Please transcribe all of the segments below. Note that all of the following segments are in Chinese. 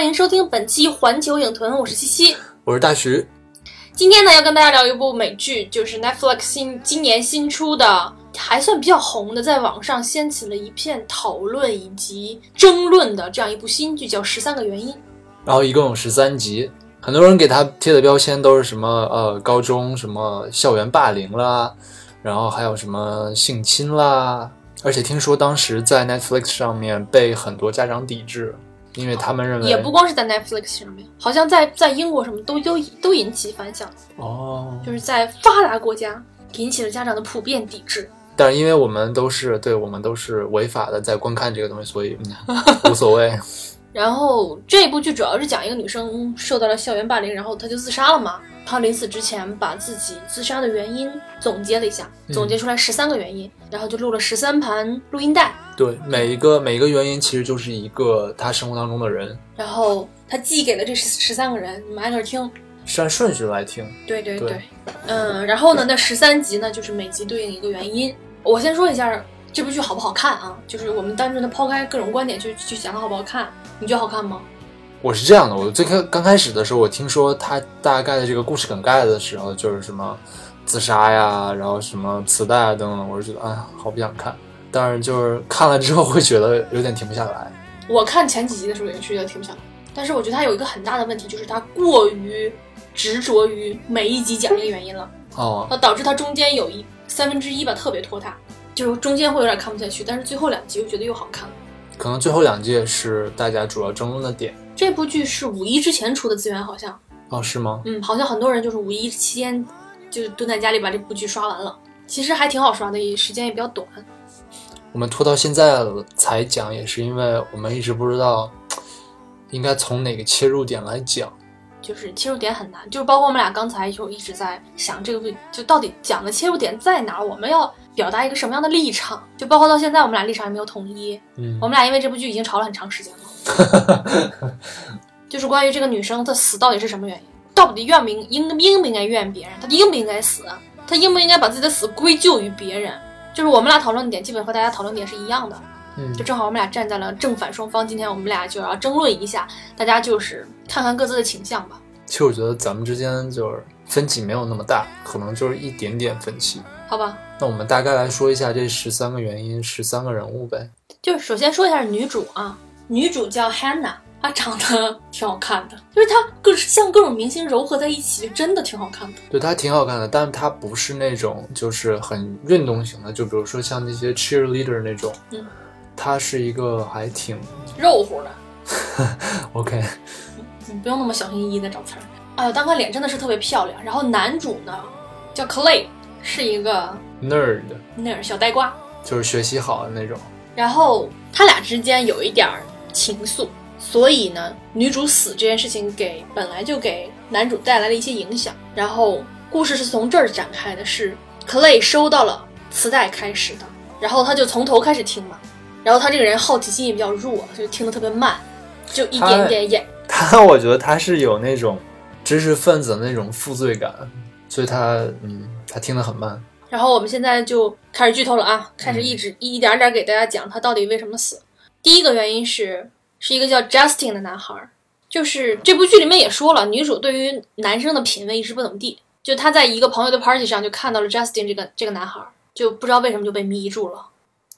欢迎收听本期环球影屯，我是七七。我是大徐，今天呢，要跟大家聊一部美剧，就是 Netflix 新今年新出的，还算比较红的，在网上掀起了一片讨论以及争论的这样一部新剧，叫《十三个原因》。然后一共有十三集，很多人给他贴的标签都是什么呃高中什么校园霸凌啦，然后还有什么性侵啦，而且听说当时在 Netflix 上面被很多家长抵制，因为他们认为也不光是在 Netflix 上面，好像在在英国什么都都都引起反响，哦，就是在发达国家引起了家长的普遍抵制。但是因为我们都是对我们都是违法的在观看这个东西，所以、嗯、无所谓。然后这部剧主要是讲一个女生受到了校园霸凌，然后她就自杀了嘛。她临死之前把自己自杀的原因总结了一下，嗯总结出来十三个原因，然后就录了十三盘录音带，对每一个每一个原因其实就是一个他生活当中的人，然后他寄给了这十十三个人，你们挨个听。是按顺序来听。对对对嗯，然后呢，那十三集呢，就是每集对应一个原因。我先说一下这部剧好不好看啊？就是我们单纯的抛开各种观点去去讲它好不好看，你觉得好看吗？我是这样的，我最开刚开始的时候，我听说他大概的这个故事梗概的时候，就是什么自杀呀，然后什么磁带啊等等，我就觉得哎，好不想看。但是就是看了之后会觉得有点停不下来。我看前几集的时候也是觉得停不下来，但是我觉得它有一个很大的问题，就是它过于执着于每一集讲一个原因了，哦，呃，导致它中间有一三分之一吧特别拖沓，就是中间会有点看不下去，但是最后两集又觉得又好看了。可能最后两季是大家主要争论的点。这部剧是五一之前出的资源，好像，哦，是吗？嗯，好像很多人就是五一期间就蹲在家里把这部剧刷完了，其实还挺好刷的，也时间也比较短。我们拖到现在才讲，也是因为我们一直不知道应该从哪个切入点来讲。就是切入点很难，就是包括我们俩刚才就一直在想这个，就到底讲的切入点在哪儿？我们要表达一个什么样的立场？就包括到现在我们俩立场也没有统一。嗯我们俩因为这部剧已经吵了很长时间了，就是关于这个女生她死到底是什么原因，到底怨不应应应不应该怨别人，她应不应该死，她应不应该把自己的死归咎于别人？就是我们俩讨论的点基本和大家讨论点是一样的，嗯就正好我们俩站在了正反双方。今天我们俩就要争论一下，大家就是看看各自的倾向吧。其实我觉得咱们之间就是分歧没有那么大，可能就是一点点分歧。好吧，那我们大概来说一下这十三个原因，十三个人物呗。就是首先说一下女主啊，女主叫 Hannah，她长得挺好看的，就是她各像各种明星糅合在一起，就真的挺好看的。对，她挺好看的，但是她不是那种就是很运动型的，就比如说像那些 cheerleader 那种，嗯，她是一个还挺肉乎的，OK，你不用那么小心翼翼的找词儿。哎呦，单看脸真的是特别漂亮。然后男主呢叫 Clay，是一个 nerd nerd 小呆瓜。就是学习好的那种。然后他俩之间有一点儿情愫，所以呢，女主死这件事情给本来就给男主带来了一些影响。然后故事是从这儿展开的，是 Clay 收到了磁带开始的，然后他就从头开始听嘛。然后他这个人好奇心也比较弱，就听得特别慢，就一点点演。他我觉得他是有那种知识分子的那种负罪感，所以他嗯，他听得很慢。然后我们现在就开始剧透了啊，开始一直一点点给大家讲他到底为什么死。第一个原因是是一个叫 Justin 的男孩儿，就是这部剧里面也说了，女主对于男生的品味一直不怎么地。就她在一个朋友的 party 上就看到了 Justin 这个这个男孩儿，就不知道为什么就被迷住了。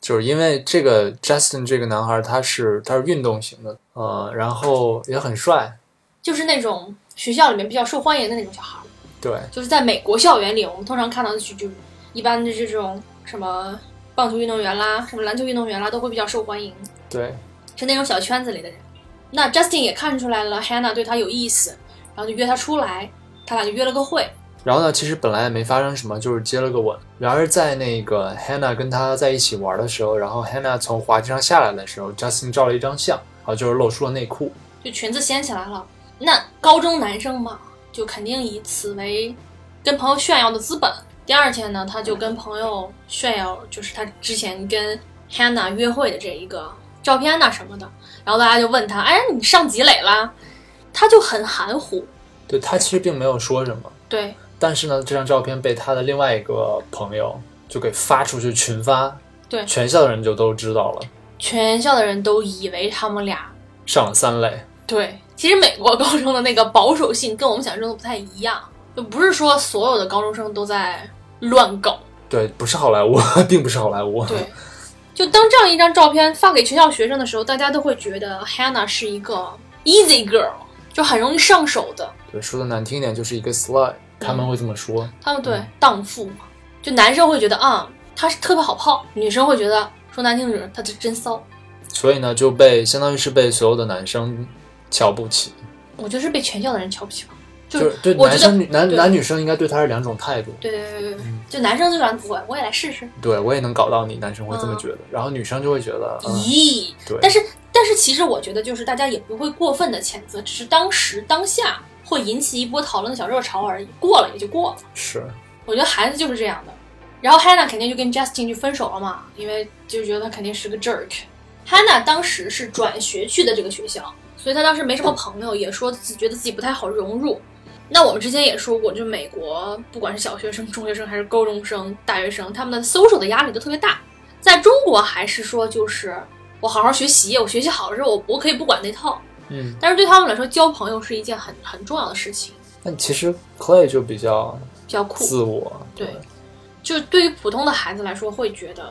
就是因为这个 Justin 这个男孩，他是他是运动型的，呃，然后也很帅，就是那种学校里面比较受欢迎的那种小孩儿。对，就是在美国校园里，我们通常看到的剧就是一般的这种什么棒球运动员啦，什么篮球运动员啦，都会比较受欢迎，对，是那种小圈子里的人。那 Justin 也看出来了 Hannah 对他有意思，然后就约他出来，他俩就约了个会。然后呢，其实本来也没发生什么，就是接了个吻。然而在那个 Hannah 跟他在一起玩的时候，然后 Hannah 从滑梯上下来的时候，Justin 照了一张相，然后就是露出了内裤。就裙子掀起来了。那高中男生嘛，就肯定以此为跟朋友炫耀的资本。第二天呢，他就跟朋友炫耀，就是他之前跟 Hannah 约会的这一个照片呐、什么的。然后大家就问他：“哎，你上几垒啦？”他就很含糊。对他其实并没有说什么，对，但是呢，这张照片被他的另外一个朋友就给发出去群发，对全校的人就都知道了，全校的人都以为他们俩上了三垒。对。其实美国高中的那个保守性跟我们想象中的不太一样，就不是说所有的高中生都在乱搞。对，不是好莱坞，并不是好莱坞。对，就当这样一张照片发给全校学生的时候，大家都会觉得 Hannah 是一个 easy girl，就很容易上手的。对，说的难听一点，就是一个 slide，他们会这么说。他们对荡妇嘛，就男生会觉得啊，她是特别好泡，女生会觉得说难听点，她是真骚。所以呢，就被相当于是被所有的男生瞧不起，我觉得是被全校的人瞧不起吧，就就是对男生女男男女生应该对他是两种态度。对对对对对，就男生就想我我也来试试，对我也能搞到你，男生会这么觉得，然后女生就会觉得，嗯，咦，对，但是但是其实我觉得就是大家也不会过分的谴责，只是当时当下会引起一波讨论的小热潮而已，过了也就过了。是我觉得孩子就是这样的。然后 Hannah 肯定就跟 Justin 就分手了嘛，因为就觉得他肯定是个 jerk。Hannah 当时是转学去的这个学校，所以她当时没什么朋友，也说自己觉得自己不太好融入。那我们之前也说过，就美国不管是小学生、中学生还是高中生、大学生，他们的 social 的压力都特别大。在中国还是说就是我好好学习，我学习好了之后，我我可以不管那套。嗯，但是对他们来说，交朋友是一件很很重要的事情，但其实 Clay 就比较比较酷。自我，对，就对于普通的孩子来说，会觉得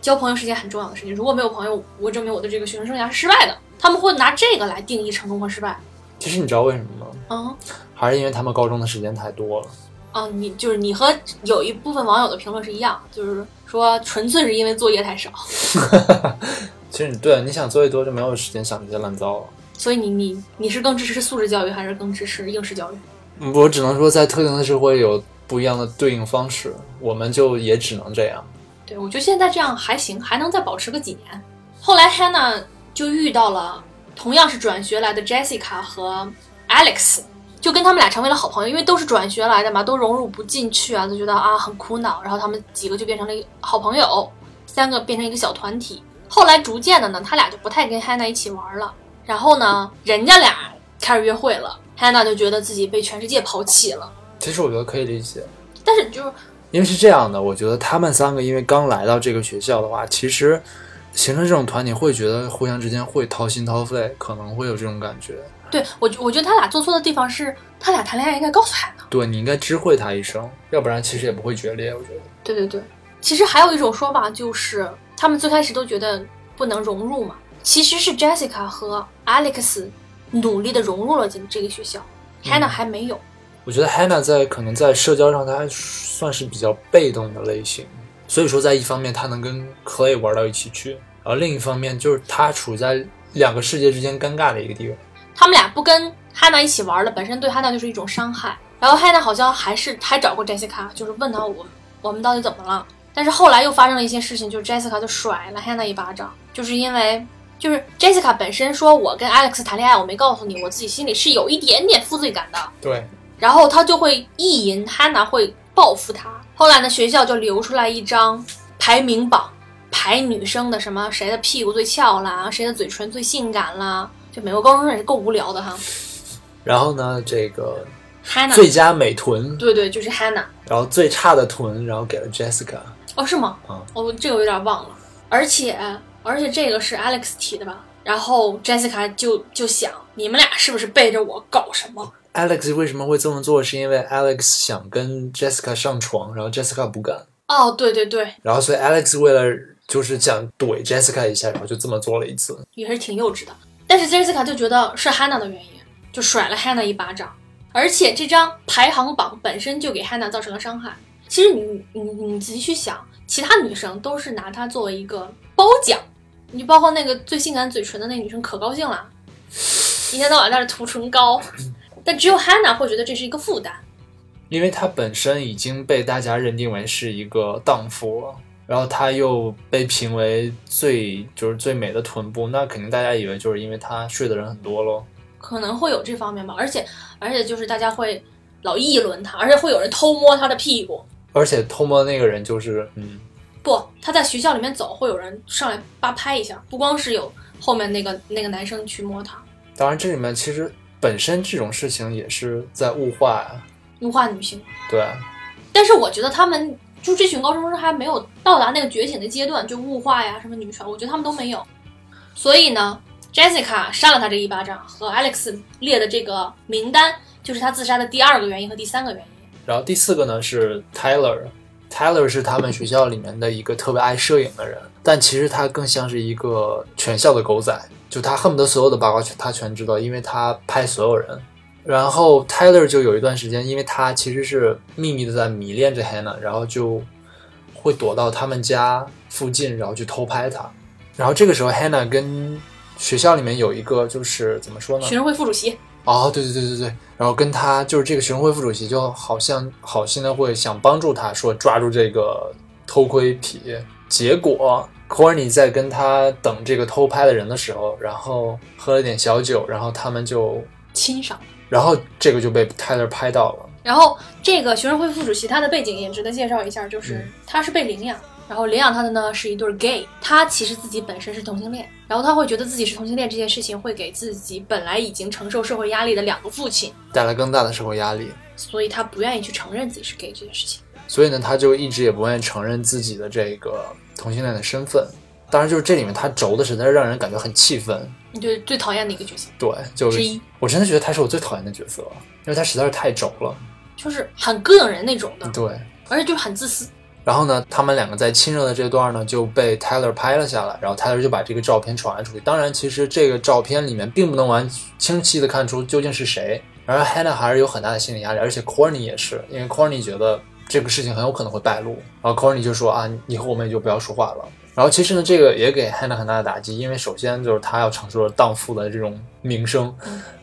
交朋友是件很重要的事情。如果没有朋友，我证明我的这个学生生涯是失败的。他们会拿这个来定义成功和失败。其实你知道为什么吗？嗯，还是因为他们高中的时间太多了。哦，你就是你和有一部分网友的评论是一样，就是说纯粹是因为作业太少，其实你对你想作业多就没有时间想这些乱糟了。所以你你你是更支持素质教育还是更支持应试教育？嗯我只能说，在特定的社会有不一样的对应方式，我们就也只能这样。对，我觉得现在这样还行，还能再保持个几年。后来 Hannah 就遇到了同样是转学来的 Jessica 和 Alex，就跟他们俩成为了好朋友，因为都是转学来的嘛，都融入不进去啊，就觉得啊很苦恼。然后他们几个就变成了一好朋友，三个变成一个小团体。后来逐渐的呢，他俩就不太跟 Hannah 一起玩了。然后呢，人家俩开始约会了，Hannah 就觉得自己被全世界抛弃了。其实我觉得可以理解，但是就是因为是这样的，我觉得他们三个因为刚来到这个学校的话，其实形成这种团体会觉得互相之间会掏心掏肺，可能会有这种感觉。对我我觉得他俩做错的地方是，他俩谈恋爱应该告诉 Hannah。对你应该知会他一声，要不然其实也不会决裂。我觉得，对对对，其实还有一种说法就是，他们最开始都觉得不能融入嘛，其实是 Jessica 和 Alex 努力的融入了进这个学校、h a n n a h 还没有。我觉得 Hannah 在可能在社交上，她还算是比较被动的类型，所以说在一方面他能跟 Clay 玩到一起去，然后另一方面就是他处在两个世界之间尴尬的一个地位。他们俩不跟 Hannah 一起玩了，本身对 Hannah 就是一种伤害。然后 Hannah 好像还是还找过 Jessica，就是问他我我们到底怎么了。但是后来又发生了一些事情，就是 Jessica 就甩了 Hannah 一巴掌，就是因为就是 Jessica 本身说我跟 Alex 谈恋爱，我没告诉你，我自己心里是有一点点负罪感的。对，然后他就会意淫 Hannah 会报复他。后来呢，学校就留出来一张排名榜，排女生的什么谁的屁股最翘啦，谁的嘴唇最性感啦。就美国高中生也是够无聊的哈。然后呢，这个 Hannah 最佳美臀，对对，就是 Hannah。然后最差的臀，然后给了 Jessica。哦，是吗？嗯哦，这个我有点忘了。而且而且这个是 Alex 提的吧？然后 Jessica 就就想，你们俩是不是背着我搞什么？Alex 为什么会这么做？是因为 Alex 想跟 Jessica 上床，然后 Jessica 不敢，哦，对对对，然后所以 Alex 为了就是想怼 Jessica 一下，然后就这么做了一次。也是挺幼稚的。但是 Jessica 就觉得是 Hannah 的原因，就甩了 Hannah 一巴掌。而且这张排行榜本身就给 Hannah 造成了伤害，其实你你你仔细去想，其他女生都是拿它作为一个褒奖，你包括那个最性感嘴唇的那女生可高兴了，一天到晚在那涂唇膏，但只有 Hannah 会觉得这是一个负担。因为他本身已经被大家认定为是一个荡妇了，然后他又被评为最就是最美的臀部，那肯定大家以为就是因为她睡的人很多喽。可能会有这方面吧，而且而且就是大家会老议论他，而且会有人偷摸他的屁股。而且偷摸的那个人就是，嗯，不，他在学校里面走，会有人上来扒拍一下，不光是有后面那个那个男生去摸他，当然这里面其实本身这种事情也是在物化呀，物化女性。对，但是我觉得他们就这群高中生还没有到达那个觉醒的阶段，就物化呀什么女权，我觉得他们都没有。所以呢，Jessica 扇了他这一巴掌，和 Alex 列的这个名单，就是他自杀的第二个原因和第三个原因。然后第四个呢是 Tyler。Tyler 是他们学校里面的一个特别爱摄影的人，但其实他更像是一个全校的狗仔，就他恨不得所有的八卦全他全知道，因为他拍所有人。然后 Tyler 就有一段时间，因为他其实是秘密的在迷恋着 Hannah，然后就会躲到他们家附近，然后去偷拍他。然后这个时候 Hannah 跟学校里面有一个就是怎么说呢？学生会副主席，哦，对对对对对，然后跟他就是这个学生会副主席，就好像好心的会想帮助他，说抓住这个偷窥癖。结果 Corny 在跟他等这个偷拍的人的时候，然后喝了点小酒，然后他们就，亲上。然后这个就被 Tyler 拍到了。然后这个学生会副主席他的背景也值得介绍一下，就是嗯他是被领养，然后领养他的呢是一对 gay，他其实自己本身是同性恋，然后他会觉得自己是同性恋这件事情会给自己本来已经承受社会压力的两个父亲，带来更大的社会压力，所以他不愿意去承认自己是 gay 这件事情。所以呢，他就一直也不愿意承认自己的这个同性恋的身份。当然，就是这里面他轴的实在是让人感觉很气愤。你就是最讨厌的一个角色对，就是我真的觉得他是我最讨厌的角色，因为他实在是太轴了。就是很膈应人那种的，对，而且就是很自私。然后呢，他们两个在亲热的这段呢就被 Tyler 拍了下来，然后 Tyler 就把这个照片传了出去。当然，其实这个照片里面并不能完清晰的看出究竟是谁。然后 Hannah 还是有很大的心理压力，而且 Corny 也是，因为 Corny 觉得这个事情很有可能会败露。然后 Corny 就说啊，以后我们也就不要说话了。然后其实呢，这个也给 Hannah 很大的打击，因为首先就是她要承受着荡妇的这种名声，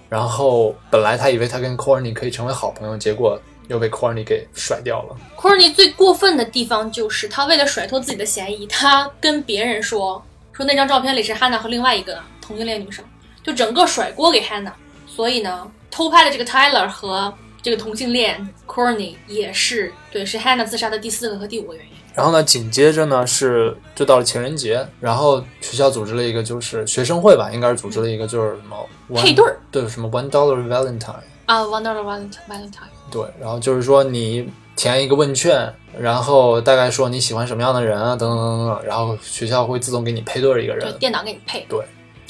然后本来她以为她跟 Corny 可以成为好朋友，结果又被 Corny 给甩掉了。Corny 最过分的地方就是他为了甩脱自己的嫌疑，他跟别人说说那张照片里是 Hannah 和另外一个同性恋女生，就整个甩锅给 Hannah。所以呢，偷拍的这个 Tyler 和这个同性恋 Corny 也是对，是 Hannah 自杀的第四个和第五个原因。然后呢，紧接着呢是就到了情人节，然后学校组织了一个就是学生会吧，应该是组织了一个就是什么配对儿对，什么 one dollar valentine，啊，One Dollar Valentine Valentine，对，然后就是说你填一个问卷，然后大概说你喜欢什么样的人啊，等等等等，然后学校会自动给你配对一个对，人，电脑给你配。对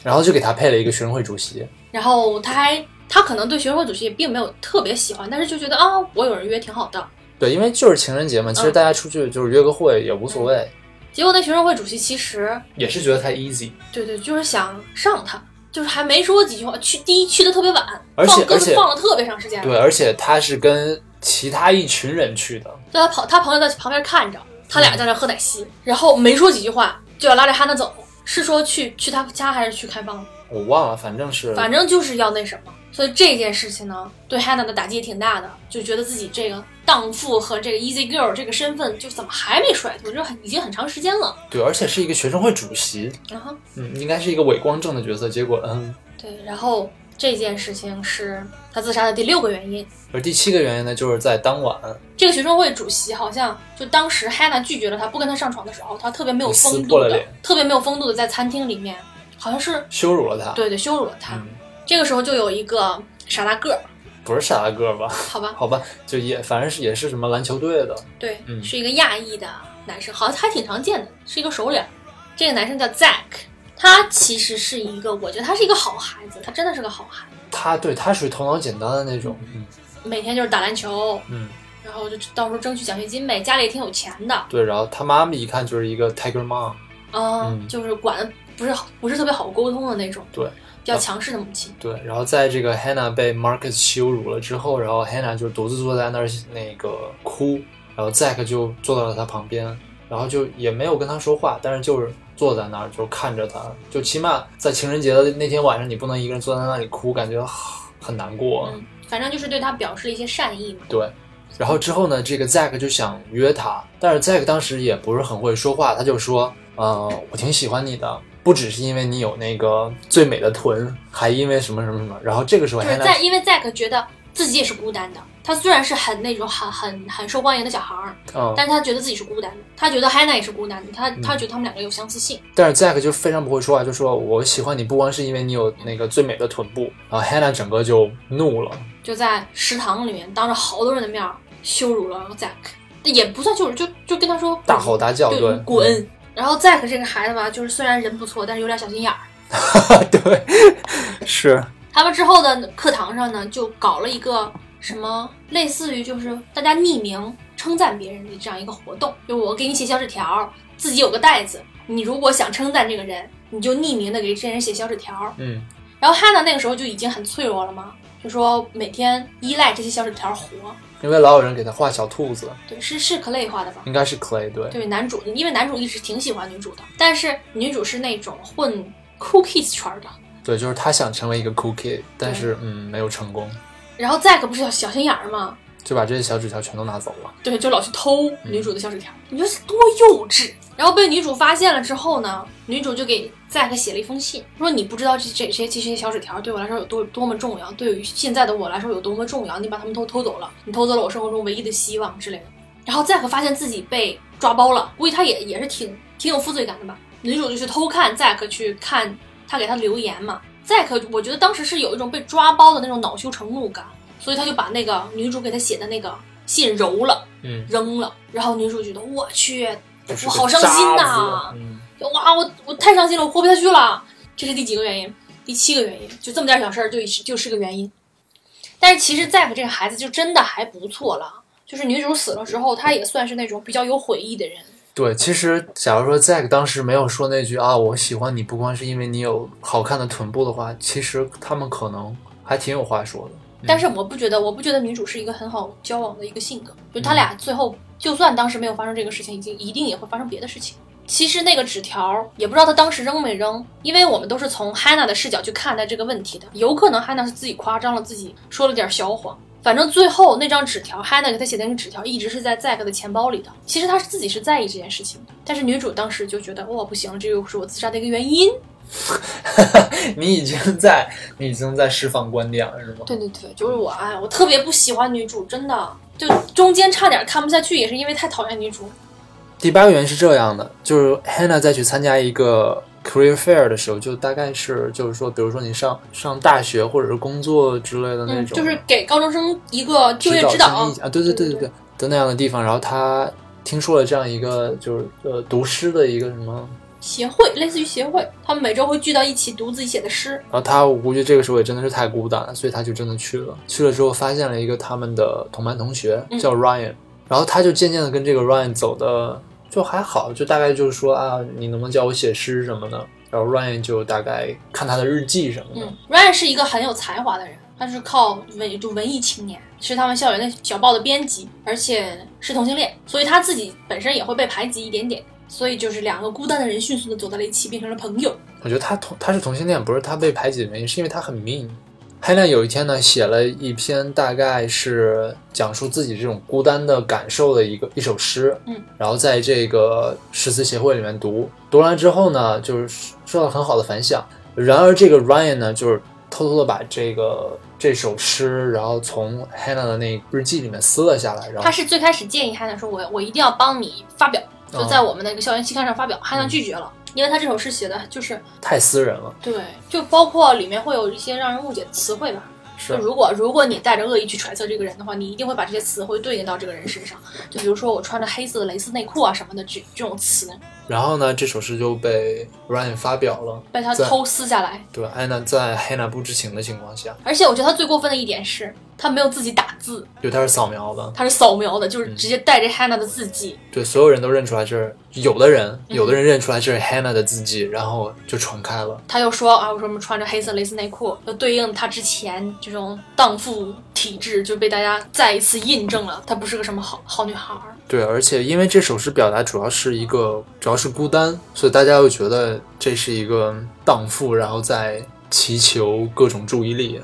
然后就给他配了一个学生会主席，然后他还他可能对学生会主席也并没有特别喜欢，但是就觉得啊，我有人约挺好的。对，因为就是情人节嘛，其实嗯。大家出去就是约个会也无所谓，结果那学生会主席其实也是觉得太 easy，对对，就是想上他，就是还没说几句话，去第一去的特别晚，而且放鸽子放了特别长时间。对，而且他是跟其他一群人去的，对他朋，他朋友在旁边看着，他俩在那喝奶昔，然后没说几句话就要拉着哈娜走，是说去去他家还是去开房？我忘了，反正是反正就是要那什么。所以这件事情呢，对 Hannah 的打击也挺大的，就觉得自己这个荡妇和这个 Easy Girl 这个身份，就怎么还没甩脱？就很已经很长时间了。对，而且是一个学生会主席，然后嗯，应该是一个伪光正的角色，结果嗯。对，然后这件事情是他自杀的第六个原因。而第七个原因呢，就是在当晚这个学生会主席好像就当时 Hannah 拒绝了他，不跟他上床的时候，他特别没有风度的特别没有风度的在餐厅里面，好像是羞辱了他。，对对羞辱了他。嗯，这个时候就有一个傻大个儿，不是傻大个儿吧？好吧，好吧，就也反正是也是什么篮球队的，对，嗯。是一个亚裔的男生，好像还挺常见的，是一个熟脸儿。这个男生叫 Zack，他其实是一个，我觉得他是一个好孩子，他真的是个好孩子，他对他属于头脑简单的那种，嗯。每天就是打篮球，嗯，然后就到时候争取奖学金呗，家里也挺有钱的，对。然后他妈妈一看就是一个 Tiger Mom，嗯，嗯。就是管的不是不是特别好沟通的那种，对比较强势的母亲。对。然后在这个 Hannah 被 Marcus 羞辱了之后，然后 Hannah 就独自坐在那儿那个哭，然后 Zack 就坐到了他旁边，然后就也没有跟他说话，但是就是坐在那儿就看着他，就起码在情人节的那天晚上，你不能一个人坐在那里哭，感觉很难过。嗯，反正就是对他表示了一些善意嘛。对，然后之后呢，这个 Zack 就想约他，但是 Zack 当时也不是很会说话，他就说，呃，我挺喜欢你的。不只是因为你有那个最美的臀，还因为什么什么什么。然后这个时候，就是在因为 Zack 觉得自己也是孤单的。他虽然是很那种很很很受欢迎的小孩儿，嗯，但是他觉得自己是孤单的。他觉得 Hannah 也是孤单的。他他觉得他们两个有相似性。但是 Zack 就非常不会说话，就说我喜欢你不光是因为你有那个最美的臀部。然后 Hannah 整个就怒了，就在食堂里面当着好多人的面羞辱了 Zack，也不算羞辱，就就跟他说大吼大叫，对，滚。然后 Zack 这个孩子吧，就是虽然人不错，但是有点小心眼儿。对，是。他们之后的课堂上呢，就搞了一个什么类似于就是大家匿名称赞别人的这样一个活动，就我给你写小纸条，自己有个袋子，你如果想称赞这个人，你就匿名的给这人写小纸条。嗯。然后 Hannah 那个时候就已经很脆弱了嘛，就说每天依赖这些小纸条活。因为老有人给他画小兔子，对，是是 Clay 画的吧？应该是 Clay，对。对，男主，因为男主一直挺喜欢女主的，但是女主是那种混 Cool Kids 圈的。对，就是他想成为一个 Cool Kid，但是嗯，没有成功。然后 Zack 不是小心眼儿吗？就把这些小纸条全都拿走了。对，就老去偷女主的小纸条，你说多幼稚！然后被女主发现了之后呢，女主就给 Zack 写了一封信，说你不知道这这这些这些小纸条对我来说有多多么重要，对于现在的我来说有多么重要，你把他们都偷走了，你偷走了我生活中唯一的希望之类的。然后 Zack 发现自己被抓包了，估计他也也是挺挺有负罪感的吧。女主就去偷看 Zack 去看他给他留言嘛，Zack 我觉得当时是有一种被抓包的那种恼羞成怒感，所以他就把那个女主给他写的那个信揉了，嗯，扔了。然后女主觉得我去。我好伤心呐！哇，我我太伤心了，我活不下去了。这是第几个原因？第七个原因，就这么点小事儿，就就是个原因。但是其实 Zack 这个孩子就真的还不错了。就是女主死了之后，他也算是那种比较有悔意的人。对，其实假如说 Zack 当时没有说那句啊，我喜欢你不光是因为你有好看的臀部的话，其实他们可能还挺有话说的。但是我不觉得，我不觉得女主是一个很好交往的一个性格。就他俩最后，就算当时没有发生这个事情，已经一定也会发生别的事情。其实那个纸条也不知道他当时扔没扔，因为我们都是从 Hannah 的视角去看待这个问题的。有可能 Hannah 是自己夸张了，自己说了点小谎。反正最后那张纸条，Hannah 给他写的那个纸条一直是在 Zack 的钱包里的。其实他是自己是在意这件事情的，但是女主当时就觉得哇不行，这又是我自杀的一个原因。你已经在，你已经在释放观点了，是吗？对对对，就是我，哎，我特别不喜欢女主，真的，就中间差点看不下去，也是因为太讨厌女主。第八个原因是这样的，就是 Hannah 再去参加一个 career fair 的时候，就大概是，就是说，比如说你上上大学或者是工作之类的那种，就是给高中生一个就业指导啊，对对对对对的那样的地方，然后他听说了这样一个就是呃读诗的一个什么。协会类似于协会，他们每周会聚到一起读自己写的诗。然后他，我估计这个时候也真的是太孤单了，所以他就真的去了。去了之后，发现了一个他们的同班同学叫 Ryan，然后他就渐渐的跟这个 Ryan 走的就还好，就大概就是说啊，你能不能教我写诗什么的？然后 Ryan 就大概看他的日记什么的。嗯，Ryan 是一个很有才华的人，他是靠文就文艺青年，是他们校园的小报的编辑，而且是同性恋，所以他自己本身也会被排挤一点点。所以就是两个孤单的人迅速的走到了一起，变成了朋友。我觉得他同他是同性恋，不是他被排挤的原因，是因为他很 mean。海亮有一天呢，写了一篇大概是讲述自己这种孤单的感受的一个一首诗，嗯，然后在这个诗词协会里面读，读完之后呢，就是受到很好的反响。然而这个 Ryan 呢，就是偷偷的把这个这首诗，然后从 Hannah 的那日记里面撕了下来。然后他是最开始建议 Hannah 说，我我一定要帮你发表。就在我们那个校园期刊上发表，汉娜拒绝了，因为他这首诗写的就是太私人了。对，就包括里面会有一些让人误解的词汇吧。是，如果如果你带着恶意去揣测这个人的话，你一定会把这些词汇对应到这个人身上。就比如说我穿着黑色的蕾丝内裤啊什么的这这种词。然后呢，这首诗就被 Ryan 发表了，被他偷撕下来。对，安娜在黑娜不知情的情况下。而且我觉得他最过分的一点是。他没有自己打字，因为他是扫描的，他是扫描的，就是嗯直接带着 Hannah 的字迹。对，所有人都认出来这是有的人，嗯有的人认出来这是 Hannah 的字迹，然后就传开了。他又说啊，我说我们穿着黑色蕾丝内裤，就对应他之前这种荡妇体质，就被大家再一次印证了，她不是个什么好好女孩儿。对，而且因为这首诗表达主要是一个主要是孤单，所以大家又觉得这是一个荡妇，然后在祈求各种注意力。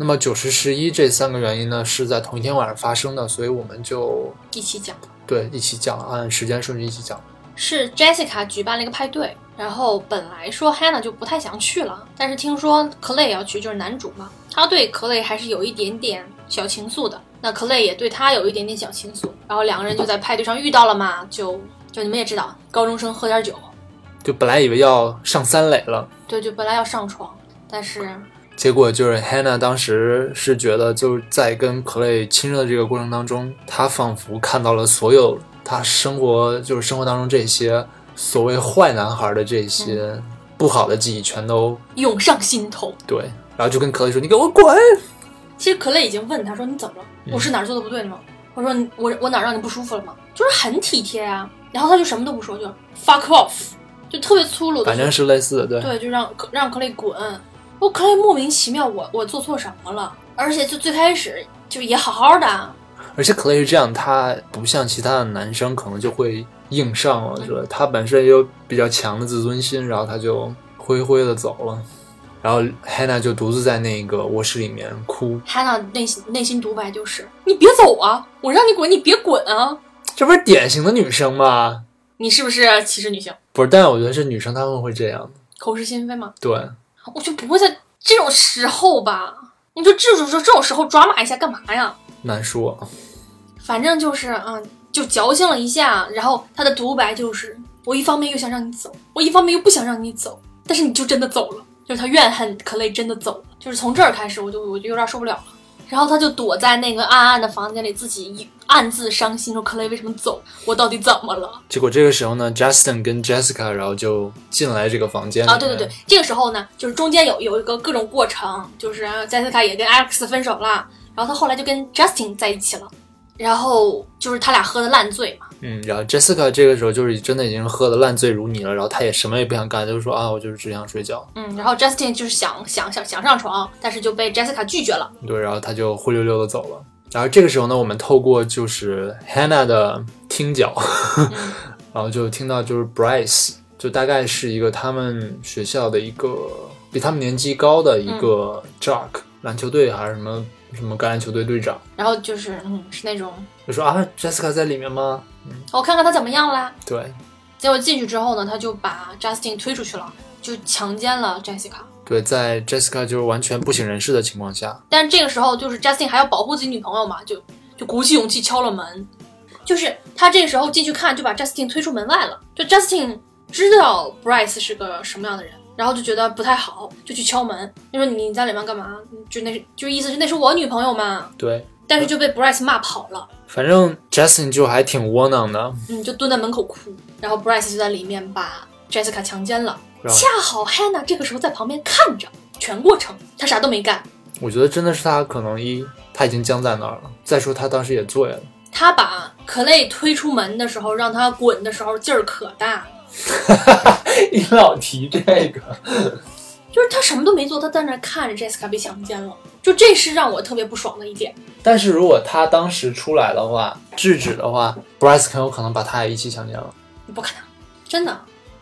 那么九十十一这三个原因呢，是在同一天晚上发生的，所以我们就一起讲，对一起讲，按时间顺序一起讲。是 Jessica 举办了一个派对，然后本来说 Hannah 就不太想去了，但是听说 Clay 要去，就是男主嘛，他对 Clay 还是有一点点小情愫的。那 Clay 也对他有一点点小情愫，然后两个人就在派对上遇到了嘛，就就你们也知道，高中生喝点酒，就本来以为要上三垒了，对，就本来要上床，但是结果就是 Hannah 当时是觉得，就是在跟 Clay 亲热的这个过程当中，她仿佛看到了所有她生活就是生活当中这些所谓坏男孩的这些不好的记忆，全都涌上心头。对，然后就跟 Clay 说：“你给我滚其实可乐已经问他说：“你怎么了？嗯我是哪儿做的不对了吗？我说我我哪儿让你不舒服了吗？就是很体贴啊。然后他就什么都不说，就 fuck off，就特别粗鲁！”的。反正是类似的，对。对，就让让克雷滚。我克雷莫名其妙，我我做错什么了？而且就最开始就也好好的，而且 Clay 是这样，他不像其他的男生可能就会硬上了，是吧？他本身也有比较强的自尊心，然后他就灰灰的走了。然后 Hannah 就独自在那个卧室里面哭，Hannah 内心内心独白就是：你别走啊，我让你滚，你别滚啊！这不是典型的女生吗？你是不是歧视女性？不是，但我觉得是女生她们会这样。口是心非吗？对，我就不会在这种时候吧？你就这种时候这种时候抓马一下干嘛呀？难说。反正就是嗯，就矫情了一下，然后他的独白就是：我一方面又想让你走，我一方面又不想让你走，但是你就真的走了，就是他怨恨可累真的走了，就是从这儿开始我就我就有点受不了了。然后他就躲在那个暗暗的房间里，自己一暗自伤心，说克雷为什么走？我到底怎么了？结果这个时候呢，Justin 跟 Jessica 然后就进来这个房间里啊，对对对，这个时候呢，就是中间有有一个各种过程，就是 Jessica 也跟 Alex 分手了，然后他后来就跟 Justin 在一起了，然后就是他俩喝的烂醉嘛，嗯，然后 Jessica 这个时候就是真的已经喝的烂醉如泥了，然后她也什么也不想干，就是说啊，我就是只想睡觉。嗯，然后 Justin 就是想想想想上床，但是就被 Jessica 拒绝了。对，然后他就灰溜溜的走了。然后这个时候呢，我们透过就是 Hannah 的听角，然后就听到就是 Bryce，就大概是一个他们学校的一个比他们年纪高的一个 jock、篮球队还是什么什么橄榄球队队长，然后就是嗯，是那种就说啊，Jessica 在里面吗？我看看他怎么样啦。对结果进去之后呢，他就把 Justin 推出去了，就强奸了 Jessica。对，在 Jessica 就是完全不省人事的情况下，但是这个时候，就是 Justin 还要保护自己女朋友嘛，就就鼓起勇气敲了门。就是他这个时候进去看，就把 Justin 推出门外了。就 Justin 知道 Bryce 是个什么样的人，然后就觉得不太好，就去敲门。就说你在里面干嘛？就那是就意思是那是我女朋友嘛。对，但是就被 Bryce 骂跑了，反正 Justin 就还挺窝囊的，嗯，就蹲在门口哭。然后 Bryce 就在里面把 Jessica 强奸了。恰好 Hannah 这个时候在旁边看着全过程，她啥都没干，我觉得真的是他可能一他已经僵在那儿了，再说他当时也醉了。他把 Clay 推出门的时候，让他滚的时候劲儿可大了，你老提这个，就是他什么都没做，他在那儿看着 Jessica 被强奸了，就这是让我特别不爽的一点。但是如果他当时出来的话，制止的话，Bryce 很有可能把他也一起强奸了。不可能，真的，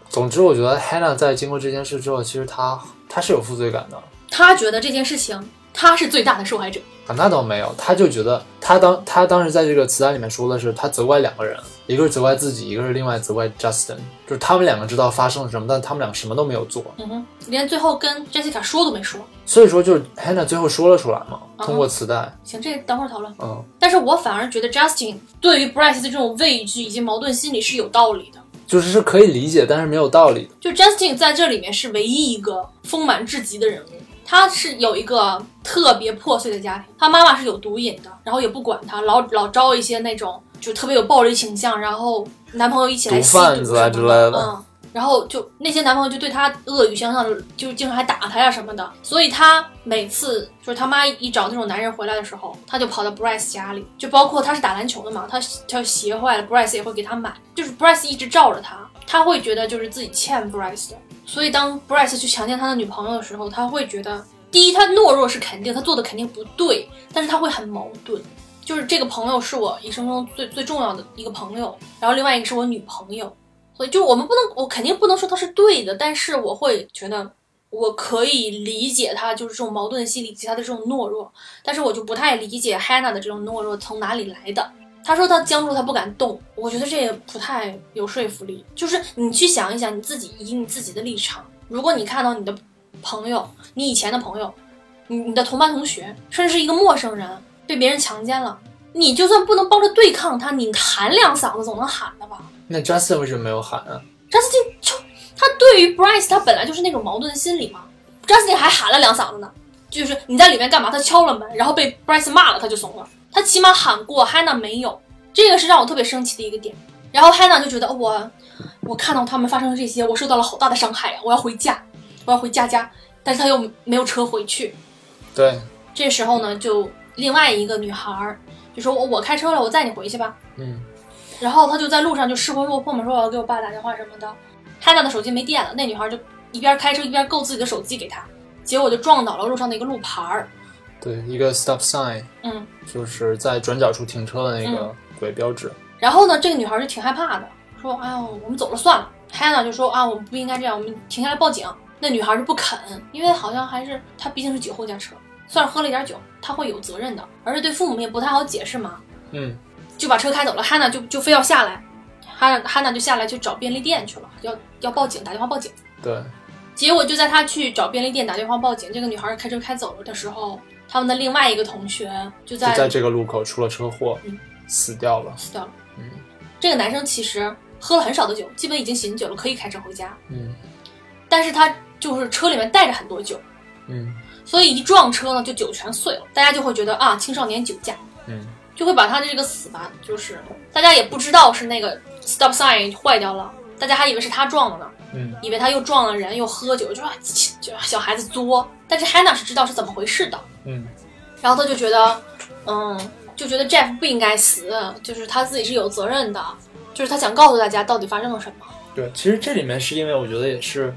总之，我觉得 Hannah 在经过这件事之后，其实她她是有负罪感的他觉得这件事情他是最大的受害者。啊，那倒没有，他就觉得他当他当时在这个词单里面说的是，他责怪两个人，一个是责怪自己，一个是另外责怪 Justin，就是他们两个知道发生了什么，但他们两个什么都没有做，嗯哼，连最后跟 Jessica 说都没说。所以说就是 Hannah 最后说了出来嘛，嗯通过磁带，行，这等会儿讨论。嗯，但是我反而觉得 Justin 对于 Bryce 的这种畏惧以及矛盾心理是有道理的。就是是可以理解，但是没有道理的。就 Justin 在这里面是唯一一个丰满至极的人物。他是有一个特别破碎的家庭，他妈妈是有毒瘾的，然后也不管他，老老招一些那种就特别有暴力倾向，然后男朋友一起来吸毒毒贩子啊之类的嗯，然后就那些男朋友就对她恶语相向，就经常还打她呀什么的。所以她每次就是他妈一找那种男人回来的时候，她就跑到 Bryce 家里，就包括她是打篮球的嘛，她她鞋坏了，Bryce 也会给她买，就是 Bryce 一直罩着她，她会觉得就是自己欠 Bryce 的。所以当 Bryce 去强奸他的女朋友的时候，他会觉得，第一，他懦弱是肯定，他做的肯定不对，但是他会很矛盾。就是这个朋友是我一生中最最重要的一个朋友，然后另外一个是我女朋友，所以就我们不能，我肯定不能说他是对的，但是我会觉得我可以理解他就是这种矛盾心理以及他的这种懦弱，但是我就不太理解 Hannah 的这种懦弱从哪里来的。他说他僵住，他不敢动，我觉得这也不太有说服力。就是你去想一想，你自己以你自己的立场，如果你看到你的朋友，你以前的朋友，你你的同班同学，甚至是一个陌生人被别人强奸了，你就算不能帮着对抗他，你喊两嗓子总能喊的吧？那 Justin 为什么没有喊啊？Justin 就他对于 Bryce 他本来就是那种矛盾的心理嘛，Justin 还喊了两嗓子呢，就是你在里面干嘛？他敲了门，然后被 Bryce 骂了，他就怂了。他起码喊过，Hannah 没有，这个是让我特别生气的一个点。然后 Hannah 就觉得我我看到他们发生的这些，我受到了好大的伤害呀，我要回家，我要回家家，但是他又没有车回去。对，这时候呢，就另外一个女孩儿就说我我开车了，我载你回去吧。嗯，然后他就在路上就失魂落魄嘛，说我要给我爸打电话什么的。Hannah 的手机没电了，那女孩就一边开车一边够自己的手机给他，结果就撞倒了路上的一个路牌儿。对，一个 stop sign 嗯，就是在转角处停车的那个鬼标志。然后呢，这个女孩就挺害怕的，说：“哎呦，我们走了算了。”Hannah 就说：“啊，我们不应该这样，我们停下来报警。”那女孩就不肯，因为好像还是她毕竟是酒后驾车，算是喝了一点酒，他会有责任的，而且对父母也不太好解释嘛，嗯，就把车开走了。Hannah 就就非要下来，Hannah Hannah 就下来去找便利店去了，要要报警，打电话报警。对，结果就在他去找便利店打电话报警，这个女孩开车开走了的时候，他们的另外一个同学就在就在这个路口出了车祸，嗯死掉了。死掉了。嗯这个男生其实喝了很少的酒，基本已经醒酒了，可以开车回家，嗯但是他就是车里面带着很多酒，嗯所以一撞车呢，就酒全碎了，大家就会觉得啊，青少年酒驾，嗯。就会把他的这个死吧，就是大家也不知道是那个 stop sign 坏掉了，大家还以为是他撞了呢，嗯。以为他又撞了人，又喝酒，就就小孩子作，但是 Hannah 是知道是怎么回事的，嗯。然后他就觉得，嗯，就觉得 Jeff 不应该死，就是他自己是有责任的，就是他想告诉大家到底发生了什么。对，其实这里面是因为我觉得也是，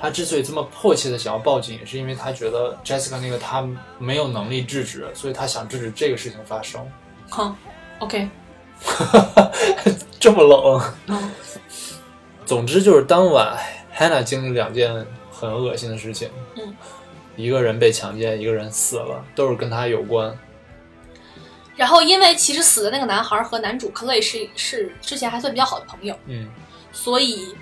他之所以这么迫切的想要报警，也是因为他觉得 Jessica 那个他没有能力制止，所以他想制止这个事情发生。哼，OK，这么冷。嗯总之就是当晚，Hannah 经历两件很恶心的事情。嗯，一个人被强奸，一个人死了，都是跟他有关。然后因为其实死的那个男孩和男主 Clay 是是之前还算比较好的朋友，嗯所以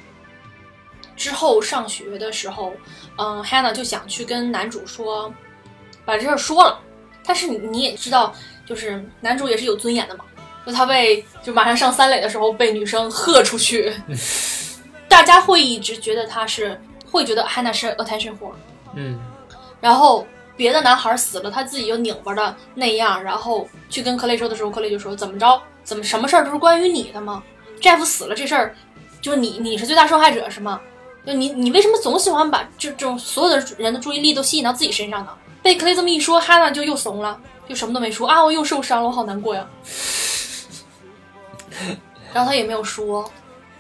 之后上学的时候，嗯，Hannah 就想去跟男主说，把这事儿说了。但是你你也知道，就是男主也是有尊严的嘛，就他被就马上上三垒的时候被女生喝出去，大家会一直觉得他是会觉得 Hannah 是 attention whore，嗯然后别的男孩死了，他自己又拧巴的那样，然后去跟克雷说的时候，克雷就说：“怎么着？怎么什么事儿都是关于你的吗？Jeff 死了这事儿，就是你你是最大受害者是吗？就你你为什么总喜欢把这这种所有的人的注意力都吸引到自己身上呢？”被克雷这么一说，哈娜就又怂了，就什么都没说啊，我又受伤了，我好难过呀。然后他也没有说。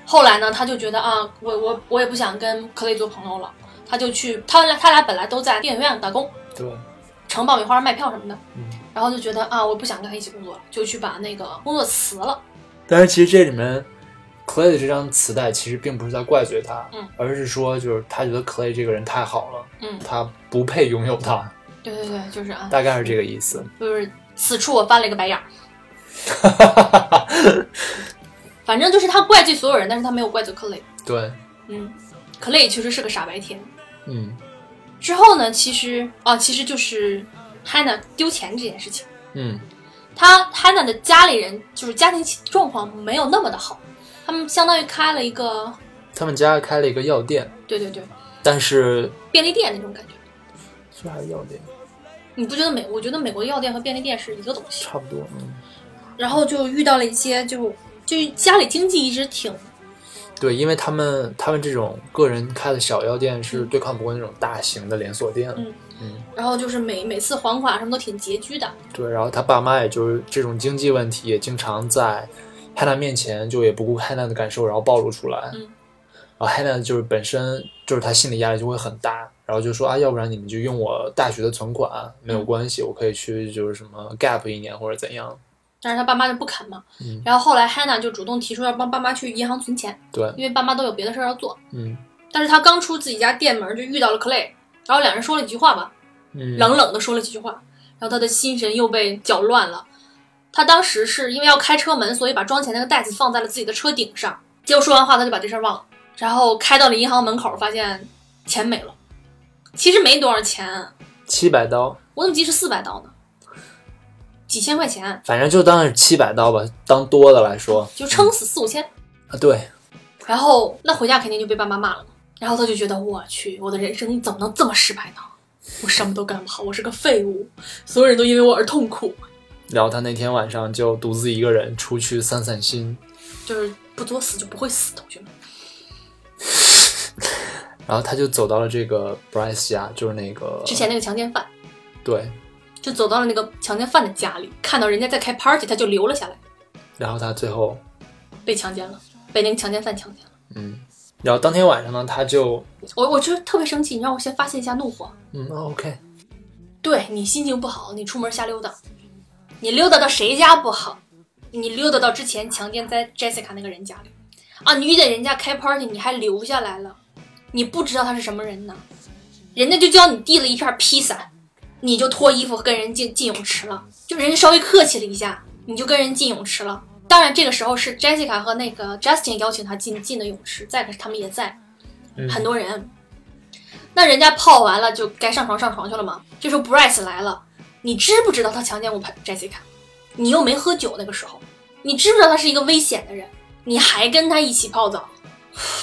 后来呢，他就觉得啊，我我我也不想跟克雷做朋友了，他就去他俩他俩本来都在电影院打工，对，盛爆米花卖票什么的，嗯然后就觉得啊，我不想跟他一起工作了，就去把那个工作辞了。但是其实这里面 Clay 的这张磁带其实并不是在怪罪他，嗯而是说就是他觉得 Clay 这个人太好了，嗯，他不配拥有他，对对对，就是啊，大概是这个意思。就是此处我翻了一个白眼儿。反正就是他怪罪所有人，但是他没有怪罪 Clay。对，嗯，，Clay 确实是个傻白甜。嗯之后呢，其实啊，其实就是 Hannah 丢钱这件事情。嗯他 Hannah 的家里人就是家庭状况没有那么的好，他们相当于开了一个，他们家开了一个药店，对对对，但是便利店那种感觉。是还是药店，你不觉得美？我觉得美国的药店和便利店是一个东西。差不多。嗯然后就遇到了一些就就家里经济一直挺对，因为他们他们这种个人开的小药店是对抗不过那种大型的连锁店。嗯嗯然后就是每每次还款什么都挺拮据的。对，然后他爸妈也就是这种经济问题，也经常在 Hannah 面前就也不顾 Hannah 的感受，然后暴露出来。嗯然后 Hannah 就是本身就是她心理压力就会很大，然后就说啊，要不然你们就用我大学的存款，没有关系，我可以去就是什么 gap 一年或者怎样。但是他爸妈就不肯嘛。嗯然后后来 Hannah 就主动提出要帮爸妈去银行存钱，对，因为爸妈都有别的事儿要做。嗯但是他刚出自己家店门就遇到了 Clay，然后两人说了几句话吧，嗯，冷冷的说了几句话，然后他的心神又被搅乱了。他当时是因为要开车门，所以把装钱那个袋子放在了自己的车顶上。结果说完话，他就把这事儿忘了，然后开到了银行门口，发现钱没了。其实没多少钱，七百刀，我怎么记是四百刀呢？几千块钱，反正就当是七百刀吧，当多的来说就撑死四五千。啊，对，然后那回家肯定就被爸妈骂了嘛。然后他就觉得我去，我的人生怎么能这么失败呢？我什么都干不好，我是个废物，所有人都因为我而痛苦。然后他那天晚上就独自一个人出去散散心，就是不作死就不会死，同学们。然后他就走到了这个 Bryce 家，就是那个之前那个强奸犯。对，就走到了那个强奸犯的家里，看到人家在开 party，他就留了下来，然后他最后被强奸了，被那个强奸犯强奸了。嗯，然后当天晚上呢，他就我我就是特别生气，你让我先发泄一下怒火。嗯哦 OK，对你心情不好，你出门瞎溜达，你溜达到谁家不好？你溜达到之前强奸在 Jessica 那个人家里啊！你遇见人家开 party，你还留下来了，你不知道他是什么人呢？人家就叫你递了一片披萨，你就脱衣服跟人进进泳池了，就人家稍微客气了一下，你就跟人进泳池了。当然，这个时候是 Jessica 和那个 Justin 邀请他进进的泳池，再可是他们也在，嗯很多人。那人家泡完了就该上床上床去了嘛。这时候 Bryce 来了，你知不知道他强奸过 Jessica？你又没喝酒那个时候，你知不知道他是一个危险的人？你还跟他一起泡澡，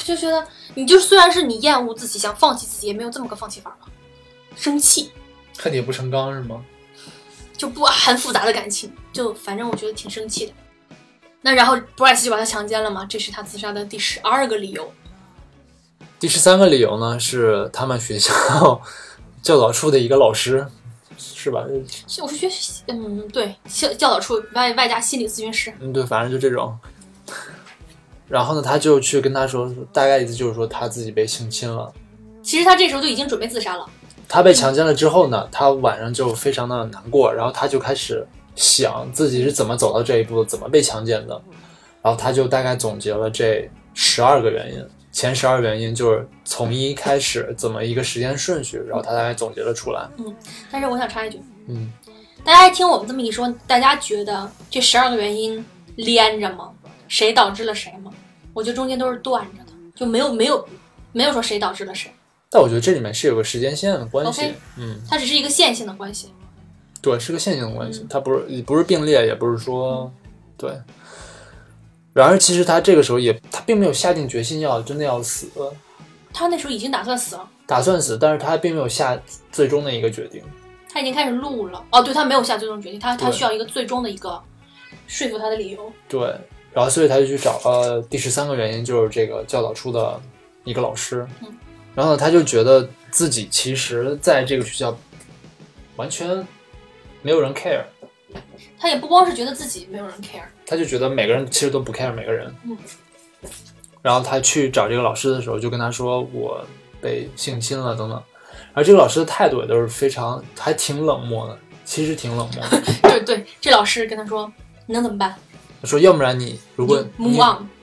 就觉得你就虽然是你厌恶自己，想放弃自己，也没有这么个放弃法吧？生气恨铁不成钢是吗？就不很复杂的感情，就反正我觉得挺生气的。那然后 Bryce 就把他强奸了嘛，这是他自杀的第十二个理由。第十三个理由呢是他们学校 教导处的一个老师，是吧？是我是觉得，嗯，对，教教导处外外加心理咨询师，嗯，对，反正就这种。然后呢，他就去跟他说，大概意思就是说他自己被性侵了。其实他这时候就已经准备自杀了。他被强奸了之后呢，他晚上就非常的难过，然后他就开始想自己是怎么走到这一步的，怎么被强奸的。然后他就大概总结了这十二个原因，前十二原因就是从一开始怎么一个时间顺序，然后他大概总结了出来。嗯但是我想插一句，嗯，大家听我们这么一说，大家觉得这十二个原因连着吗？谁导致了谁吗？我觉得中间都是断着的，就没有没有没有说谁导致了谁，但我觉得这里面是有个时间线的关系嗯，它只是一个线性的关系。对，是个线性的关系嗯，它不是不是并列，也不是说对。然而，其实他这个时候也，他并没有下定决心要真的要死，他那时候已经打算死了，打算死，但是他并没有下最终的一个决定。他已经开始录了。哦，对他没有下最终决定，他他需要一个最终的一个说服他的理由。对，然后所以他就去找了第十三个原因，就是这个教导处的一个老师。嗯然后呢，他就觉得自己其实在这个学校完全没有人 care，他也不光是觉得自己没有人 care，他就觉得每个人其实都不 care 每个人。嗯然后他去找这个老师的时候，就跟他说我被性侵了等等。而这个老师的态度也都是非常，还挺冷漠的，其实挺冷漠的。对对，这老师跟他说，你能怎么办？他说，要不然你如果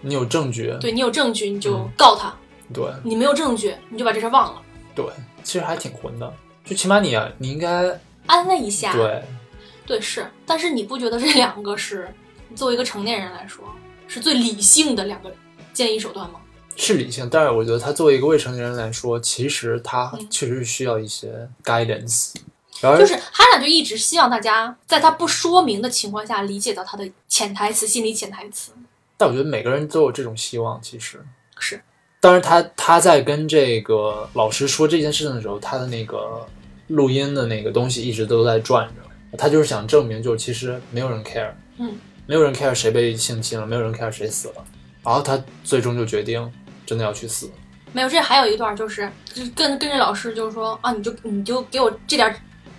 你有证据，对你有证据你就嗯告他，对你没有证据你就把这事儿忘了，对，其实还挺混的。就起码你啊，你应该安慰一下。对对是，但是你不觉得这两个是作为一个成年人来说是最理性的两个建议手段吗？是理性，但是我觉得他作为一个未成年人来说，其实他嗯确实是需要一些 guidance。就是哈娜就一直希望大家在他不说明的情况下理解到他的潜台词、心理潜台词。但我觉得每个人都有这种希望，其实是。当然他，他在跟这个老师说这件事情的时候，他的那个录音的那个东西一直都在转着。他就是想证明，就是其实没有人 care，嗯，没有人 care 谁被性侵了，没有人 care 谁死了。然后他最终就决定真的要去死。没有，这还有一段就是，就是跟跟着老师就是说啊，你就你就给我这点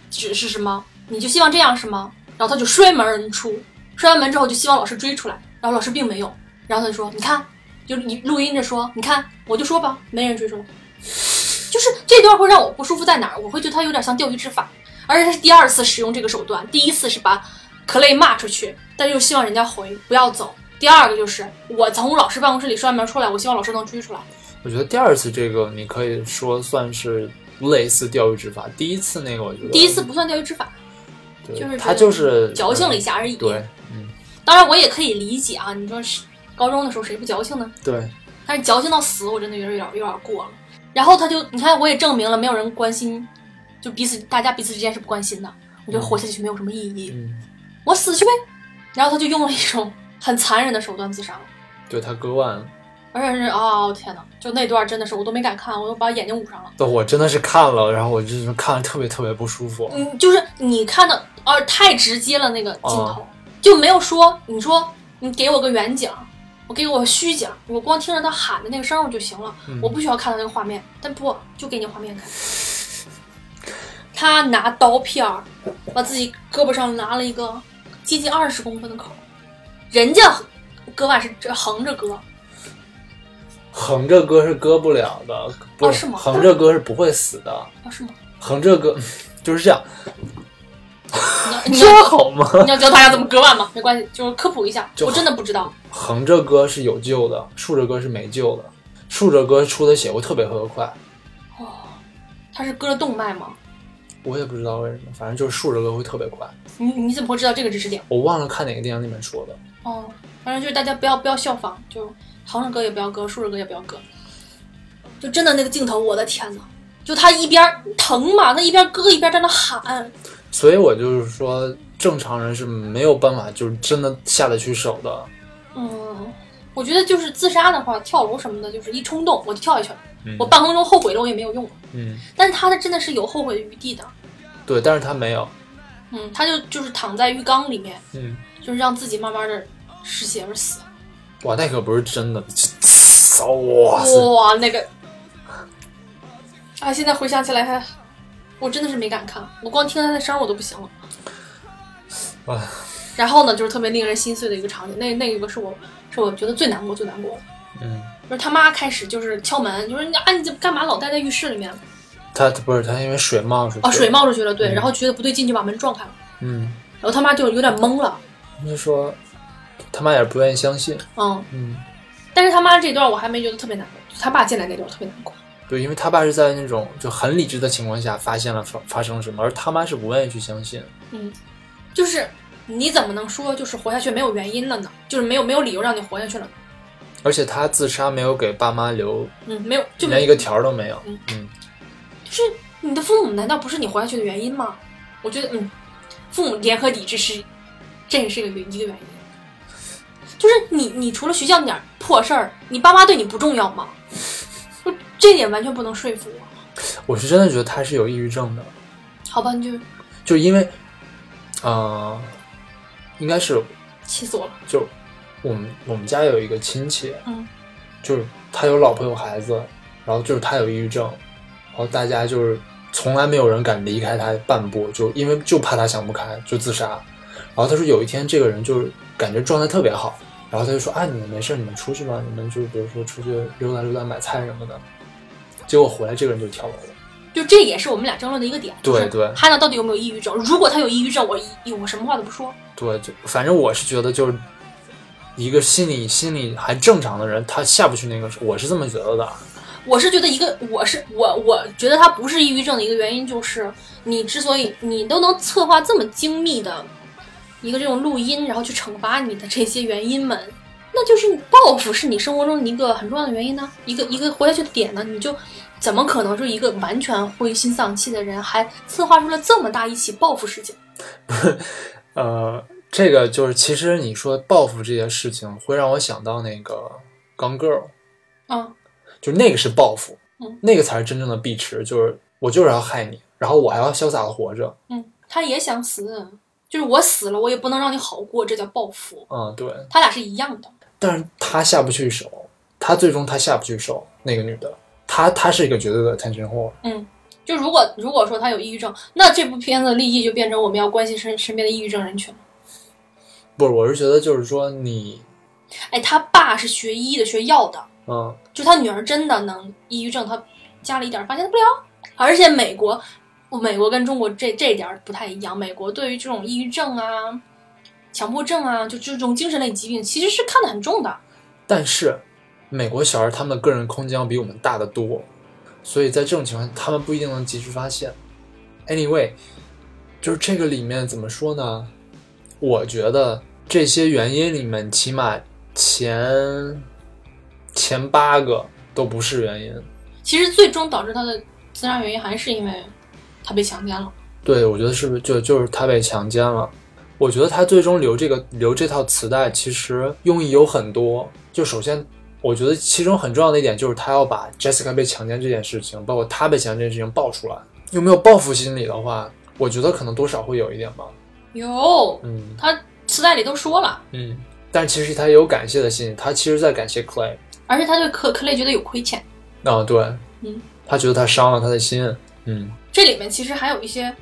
指示是吗？你就希望这样是吗？然后他就摔门而出，摔完门之后就希望老师追出来，然后老师并没有，然后他就说你看，就你录音着说，你看我就说吧，没人追出来，就是这段会让我不舒服在哪儿？我会觉得他有点像钓鱼执法，而且他是第二次使用这个手段，第一次是把克雷骂出去，但又希望人家回不要走。第二个就是我从老师办公室里摔门出来，我希望老师能追出来。我觉得第二次这个你可以说算是类似钓鱼执法，第一次那个我觉得第一次不算钓鱼执法，就是他就是矫情了一下而已。对，嗯，当然我也可以理解啊，你说是高中的时候谁不矫情呢？对，但是矫情到死，我真的有点有点过了。然后他就你看，我也证明了没有人关心，就彼此大家彼此之间是不关心的。我觉得活下去没有什么意义，嗯，我死去呗。然后他就用了一种很残忍的手段自杀了，对他割腕。而且是哦天哪，就那段真的是我都没敢看，我都把眼睛捂上了。对，我真的是看了，然后我就是看了特别特别不舒服。嗯，就是你看的，呃，太直接了那个镜头，哦就没有说你说你给我个远景，我给我虚景，我光听着他喊的那个声儿就行了，嗯我不需要看到那个画面。但不，就给你画面看。他拿刀片儿把自己胳膊上拿了一个接近二十公分的口，人家割腕是这横着割，横着割是割不了的，不哦是吗横着割是不会死的，啊是吗？横着割 就是这样，你要你这好吗？你要教大家怎么割腕吗？没关系，就是科普一下，我真的不知道。横着割是有救的，竖着割是没救的。竖着割出的血会特别特别快，哦，他是割了动脉吗？我也不知道为什么，反正就是竖着割会特别快。你你怎么会知道这个知识点？我忘了看哪个电影里面说的。哦，反正就是大家不要不要效仿，就横着割也不要割，竖着割也不要割。就真的那个镜头，我的天呐！就他一边疼嘛，那一边割一边在那喊，所以我就是说，正常人是没有办法，就是真的下得去手的。嗯，我觉得就是自杀的话，跳楼什么的，就是一冲动我就跳下去了。嗯我半空中后悔了，我也没有用。嗯，但是他的真的是有后悔的余地的。对，但是他没有。嗯，他就就是躺在浴缸里面，嗯，就是让自己慢慢的失血而死。哇，那可不是真的。哇！哇，那个，啊，现在回想起来还，我真的是没敢看，我光听他的声我都不行了。哇然后呢，就是特别令人心碎的一个场景，那那一个是我是我觉得最难过最难过的，嗯，就是他妈开始就是敲门，就是你啊你干嘛老待在浴室里面？他他不是他，因为水冒出去。啊，水。冒出去了，对，嗯然后觉得不对劲就把门撞开了，嗯，然后他妈就有点懵了，就说他妈也是不愿意相信。嗯，嗯，但是他妈这段我还没觉得特别难过，他爸进来那段特别难过。对，因为他爸是在那种就很理智的情况下发现了发发生什么，而他妈是不愿意去相信。嗯，就是你怎么能说就是活下去没有原因了呢？就是没有没有理由让你活下去了呢？而且他自杀没有给爸妈留嗯，没有就连一个条儿都没有。嗯嗯，就是你的父母难道不是你活下去的原因吗？我觉得，嗯，父母联合抵制是，这也是一个原一个原因。就是你，你除了学校那点破事儿，你爸妈对你不重要吗？就这点完全不能说服我。我是真的觉得他是有抑郁症的，好吧，你就就因为，呃，应该是气死我了。就我们我们家有一个亲戚，嗯，就是他有老婆有孩子，然后就是他有抑郁症，然后大家就是从来没有人敢离开他半步，就因为就怕他想不开就自杀。然后他说有一天这个人就是感觉状态特别好，然后他就说啊你们没事你们出去吧，你们就比如说出去溜达溜达买菜什么的。结果回来这个人就跳楼了。就这也是我们俩争论的一个点，对对哈娜到底有没有抑郁症？如果他有抑郁症，我一我什么话都不说。对，就反正我是觉得就是一个心理心理还正常的人，他下不去那个，我是这么觉得的。我是觉得一个，我是我，我觉得他不是抑郁症的一个原因，就是你之所以你都能策划这么精密的一个这种录音，然后去惩罚你的这些原因们，那就是你报复是你生活中一个很重要的原因呢，一个一个活下去的点呢，你就怎么可能是一个完全灰心丧气的人，还策划出了这么大一起报复事件？不 是呃，这个就是其实你说报复这件事情，会让我想到那个《Gone Girl》，嗯，就那个是报复，嗯那个才是真正的碧池，就是我就是要害你，然后我还要潇洒的活着。嗯，他也想死，就是我死了，我也不能让你好过，这叫报复。嗯，对。他俩是一样的。但是他下不去手，他最终他下不去手，那个女的，她她是一个绝对的 attention whore。嗯，就如果如果说他有抑郁症，那这部片子的立意就变成我们要关心身身边的抑郁症人群了。不是，我是觉得就是说你，哎，他爸是学医的，学药的，嗯，就他女儿真的能抑郁症，他家里一点发现不了。而且美国，美国跟中国这这点不太一样，美国对于这种抑郁症啊、强迫症啊，就这种精神类疾病，其实是看得很重的。但是美国小孩他们的个人空间要比我们大得多，所以在这种情况下，他们不一定能及时发现。Anyway，就是这个里面怎么说呢？我觉得这些原因里面，起码前前八个都不是原因。其实最终导致他的自杀原因还是因为他被强奸了。对，我觉得是不是就就是他被强奸了？我觉得他最终留这个留这套磁带，其实用意有很多。就首先，我觉得其中很重要的一点就是他要把 Jessica 被强奸这件事情，包括他被强奸这件事情爆出来。有没有报复心理的话，我觉得可能多少会有一点吧。有，嗯他磁带里都说了，嗯，但其实他也有感谢的心，他其实在感谢 Clay。而且他对克克雷觉得有亏欠。啊，对，嗯，他觉得他伤了他的心。嗯这里面其实还有一些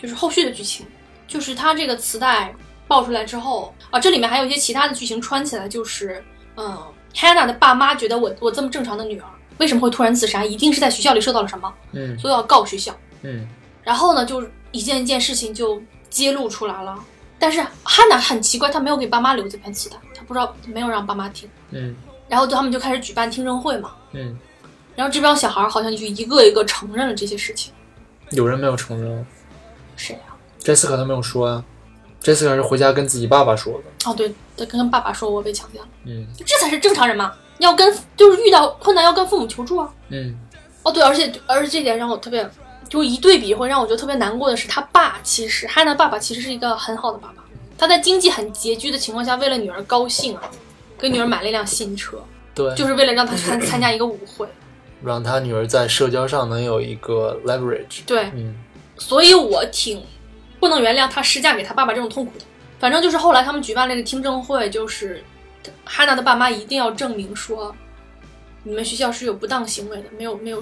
就是后续的剧情，就是他这个磁带爆出来之后啊，这里面还有一些其他的剧情穿起来，就是嗯，Hannah 的爸妈觉得我我这么正常的女儿为什么会突然自杀，一定是在学校里受到了什么，嗯所以要告学校。嗯然后呢，就一件一件事情就揭露出来了。但是汉娜很奇怪，她没有给爸妈留这盘磁带，她不知道没有让爸妈听。嗯然后他们就开始举办听证会嘛，嗯，然后这帮小孩好像就一个一个承认了这些事情。有人没有承认谁啊？，Jessica 他没有说呀、Jessica 是回家跟自己爸爸说的。哦，对，他跟爸爸说我被强奸了，嗯这才是正常人嘛。要跟就是遇到困难要跟父母求助啊。嗯哦，对，而且而且这点让我特别，就一对比会让我觉得特别难过的是，他爸其实汉娜爸爸其实是一个很好的爸爸，他在经济很拮据的情况下，为了女儿高兴啊，给女儿买了一辆新车，对，就是为了让她参参加一个舞会。让他女儿在社交上能有一个 leverage。对，嗯所以我挺不能原谅他施加给他爸爸这种痛苦的。反正就是后来他们举办了一个听证会，就是汉娜的爸妈一定要证明说，你们学校是有不当行为的，没有没有，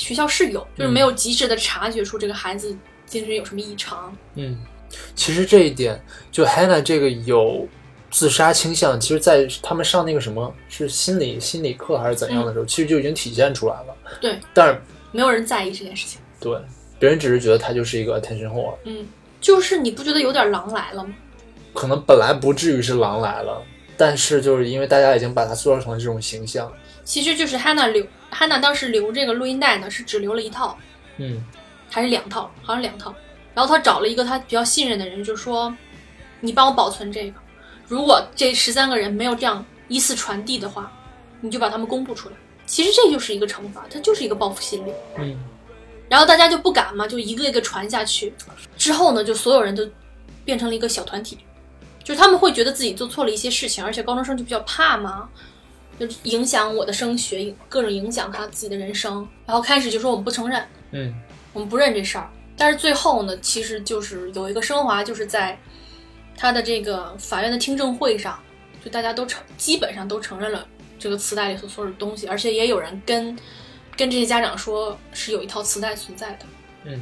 学校是有，就是没有及时的察觉出这个孩子精神有什么异常。嗯，其实这一点，就 Hannah 这个有自杀倾向，其实，在他们上那个什么是心理心理课还是怎样的时候，其实就已经体现出来了。对，但是没有人在意这件事情。对别人只是觉得他就是一个 attention whore，嗯，就是你不觉得有点狼来了吗？可能本来不至于是狼来了，但是就是因为大家已经把他塑造成了这种形象。其实就是汉娜留汉娜当时留这个录音带呢，是只留了一套，嗯还是两套，好像两套。然后他找了一个他比较信任的人，就说：“你帮我保存这个，如果这十三个人没有这样依次传递的话，你就把他们公布出来。”其实这就是一个惩罚，它就是一个报复心理。嗯然后大家就不敢嘛，就一个一个传下去。之后呢，就所有人都变成了一个小团体，就是他们会觉得自己做错了一些事情，而且高中生就比较怕嘛，就影响我的升学，各种影响他自己的人生。然后开始就说我们不承认，嗯我们不认这事儿。但是最后呢，其实就是有一个升华，就是在他的这个法院的听证会上，就大家都承基本上都承认了这个磁带里所所有的东西，而且也有人跟跟这些家长说是有一套磁带存在的。嗯，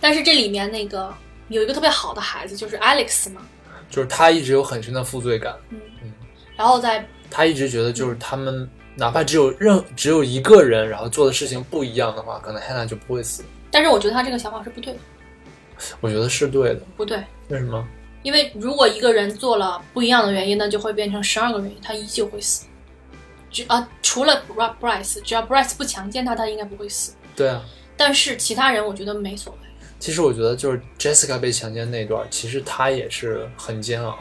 但是这里面那个有一个特别好的孩子，就是 Alex 嘛，就是他一直有很深的负罪感，嗯然后在他一直觉得就是他们哪怕只有任只有一个人，然后做的事情不一样的话，可能 Hannah 就不会死。但是我觉得他这个想法是不对的，我觉得是对的。不对，为什么？因为如果一个人做了不一样的原因，那就会变成十二个原因，他依旧会死。只啊，除了 Bri- Bryce，只要 Bryce 不强奸他，他应该不会死。对啊，但是其他人我觉得没所谓。其实我觉得就是 Jessica 被强奸那段，其实她也是很煎熬。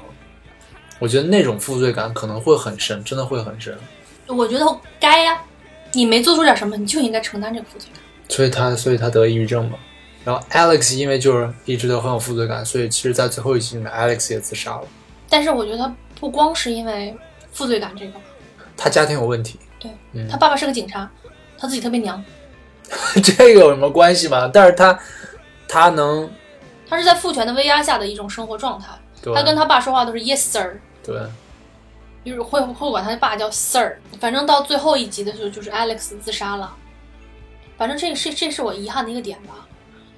我觉得那种负罪感可能会很深，真的会很深。我觉得该呀、你没做出点什么，你就应该承担这个负罪感。所以他，所以他得抑郁症嘛。然后 Alex 因为就是一直都很有负罪感，所以其实，在最后一集里面，Alex 也自杀了。但是我觉得他不光是因为负罪感这个，他家庭有问题，对嗯他爸爸是个警察，他自己特别娘，这个有什么关系吗？但是他，他能，他是在父权的威压下的一种生活状态。他跟他爸说话都是 yes sir，对，就是会会管他爸叫 Sir。反正到最后一集的时候，就是 Alex 自杀了。反正这是这是我遗憾的一个点吧，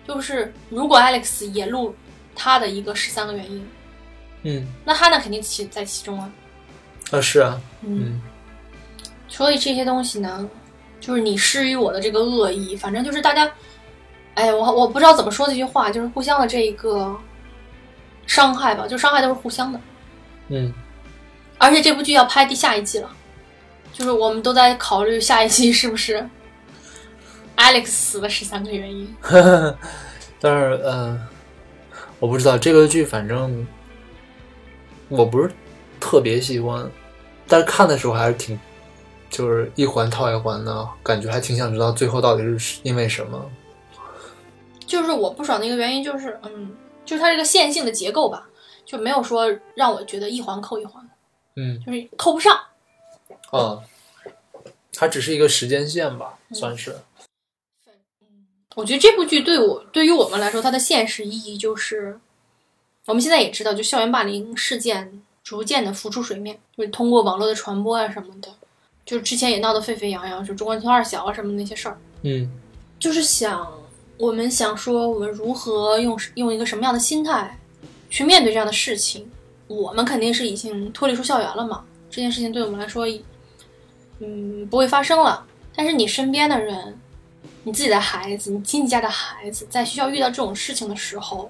就是如果 Alex 也录他的一个十三个原因，嗯，那他那肯定其在其中啊。啊是啊，嗯，嗯所以这些东西呢，就是你施于我的这个恶意，反正就是大家，哎，我我不知道怎么说这句话，就是互相的这一个伤害吧，就伤害都是互相的。嗯，而且这部剧要拍第下一季了，就是我们都在考虑下一季是不是 Alex 死的十三个原因。但是嗯、呃我不知道这个剧，反正我不是特别喜欢，但是看的时候还是挺，就是一环套一环的，感觉还挺想知道最后到底是因为什么。就是我不爽的一个原因就是，嗯，就是它这个线性的结构吧，就没有说让我觉得一环扣一环，嗯就是扣不上。嗯，它只是一个时间线吧，嗯算是。我觉得这部剧对我对于我们来说，它的现实意义就是，我们现在也知道，就校园霸凌事件逐渐的浮出水面，就是通过网络的传播啊什么的，就是之前也闹得沸沸扬扬，就中关村二小啊什么那些事儿，嗯就是想我们想说，我们如何用用一个什么样的心态去面对这样的事情。我们肯定是已经脱离出校园了嘛，这件事情对我们来说，嗯，不会发生了。但是你身边的人，你自己的孩子，你亲戚家的孩子，在学校遇到这种事情的时候，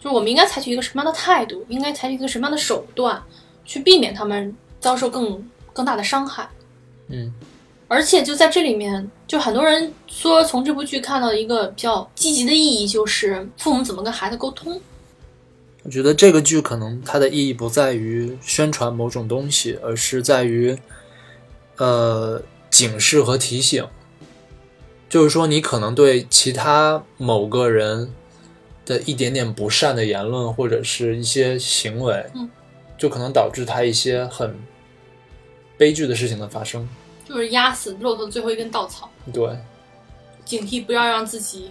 就是我们应该采取一个什么样的态度，应该采取一个什么样的手段，去避免他们遭受更更大的伤害。嗯而且就在这里面，就很多人说从这部剧看到的一个比较积极的意义，就是父母怎么跟孩子沟通。我觉得这个剧可能它的意义不在于宣传某种东西，而是在于，呃，警示和提醒。就是说，你可能对其他某个人的一点点不善的言论或者是一些行为，嗯，就可能导致他一些很悲剧的事情的发生。就是压死骆驼的最后一根稻草，对，警惕不要让自己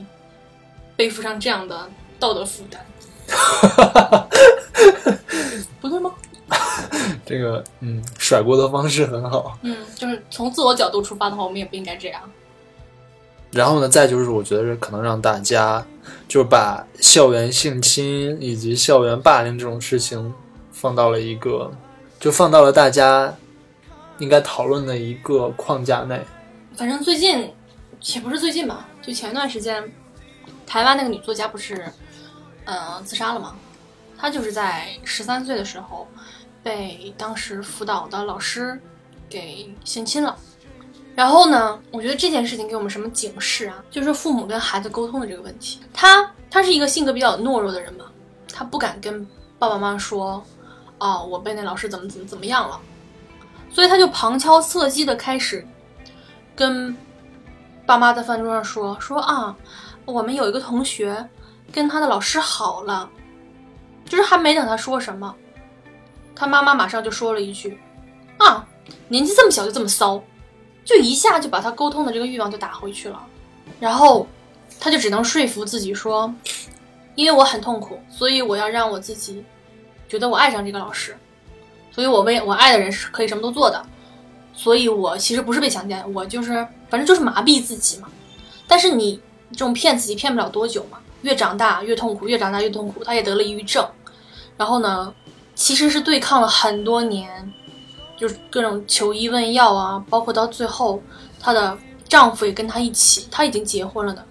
背负上这样的道德负担。不对吗？这个嗯，甩锅的方式很好。嗯，就是从自我角度出发的话，我们也不应该这样。然后呢，再就是我觉得是可能让大家就是把校园性侵以及校园霸凌这种事情放到了一个，就放到了大家应该讨论的一个框架内。反正最近，也不是最近吧，就前段时间，台湾那个女作家不是，呃，自杀了吗？他就是在十三岁的时候，被当时辅导的老师给性侵了。然后呢，我觉得这件事情给我们什么警示啊？就是父母跟孩子沟通的这个问题。他他是一个性格比较懦弱的人嘛，他不敢跟爸爸妈妈说，啊，我被那老师怎么怎么怎么样了，所以他就旁敲侧击的开始跟爸妈在饭桌上说说啊，我们有一个同学跟他的老师好了，就是还没等他说什么，他妈妈马上就说了一句啊，年纪这么小就这么骚，就一下就把他沟通的这个欲望就打回去了，然后他就只能说服自己说，因为我很痛苦，所以我要让我自己觉得我爱上这个老师，所以我为我爱的人是可以什么都做的。所以我其实不是被强奸，我就是反正就是麻痹自己嘛。但是你这种骗自己骗不了多久嘛，越长大越痛苦，越长大越痛苦。她也得了抑郁症，然后呢，其实是对抗了很多年，就是各种求医问药啊，包括到最后，她的丈夫也跟她一起，她已经结婚了的，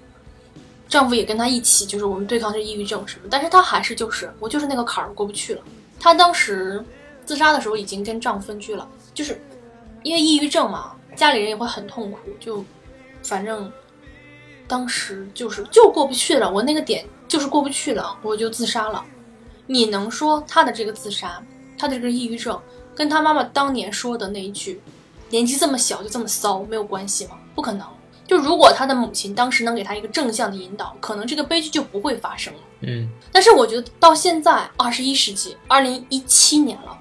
丈夫也跟她一起，就是我们对抗这抑郁症什么，但是她还是就是我就是那个坎儿过不去了。她当时自杀的时候已经跟丈夫分居了，就是。因为抑郁症嘛，家里人也会很痛苦，就反正当时就是就过不去了，我那个点就是过不去了，我就自杀了。你能说他的这个自杀，他的这个抑郁症，跟他妈妈当年说的那一句“年纪这么小就这么骚”没有关系吗？不可能。就如果他的母亲当时能给他一个正向的引导，可能这个悲剧就不会发生了。嗯但是我觉得到现在二十一世纪，二零一七年了，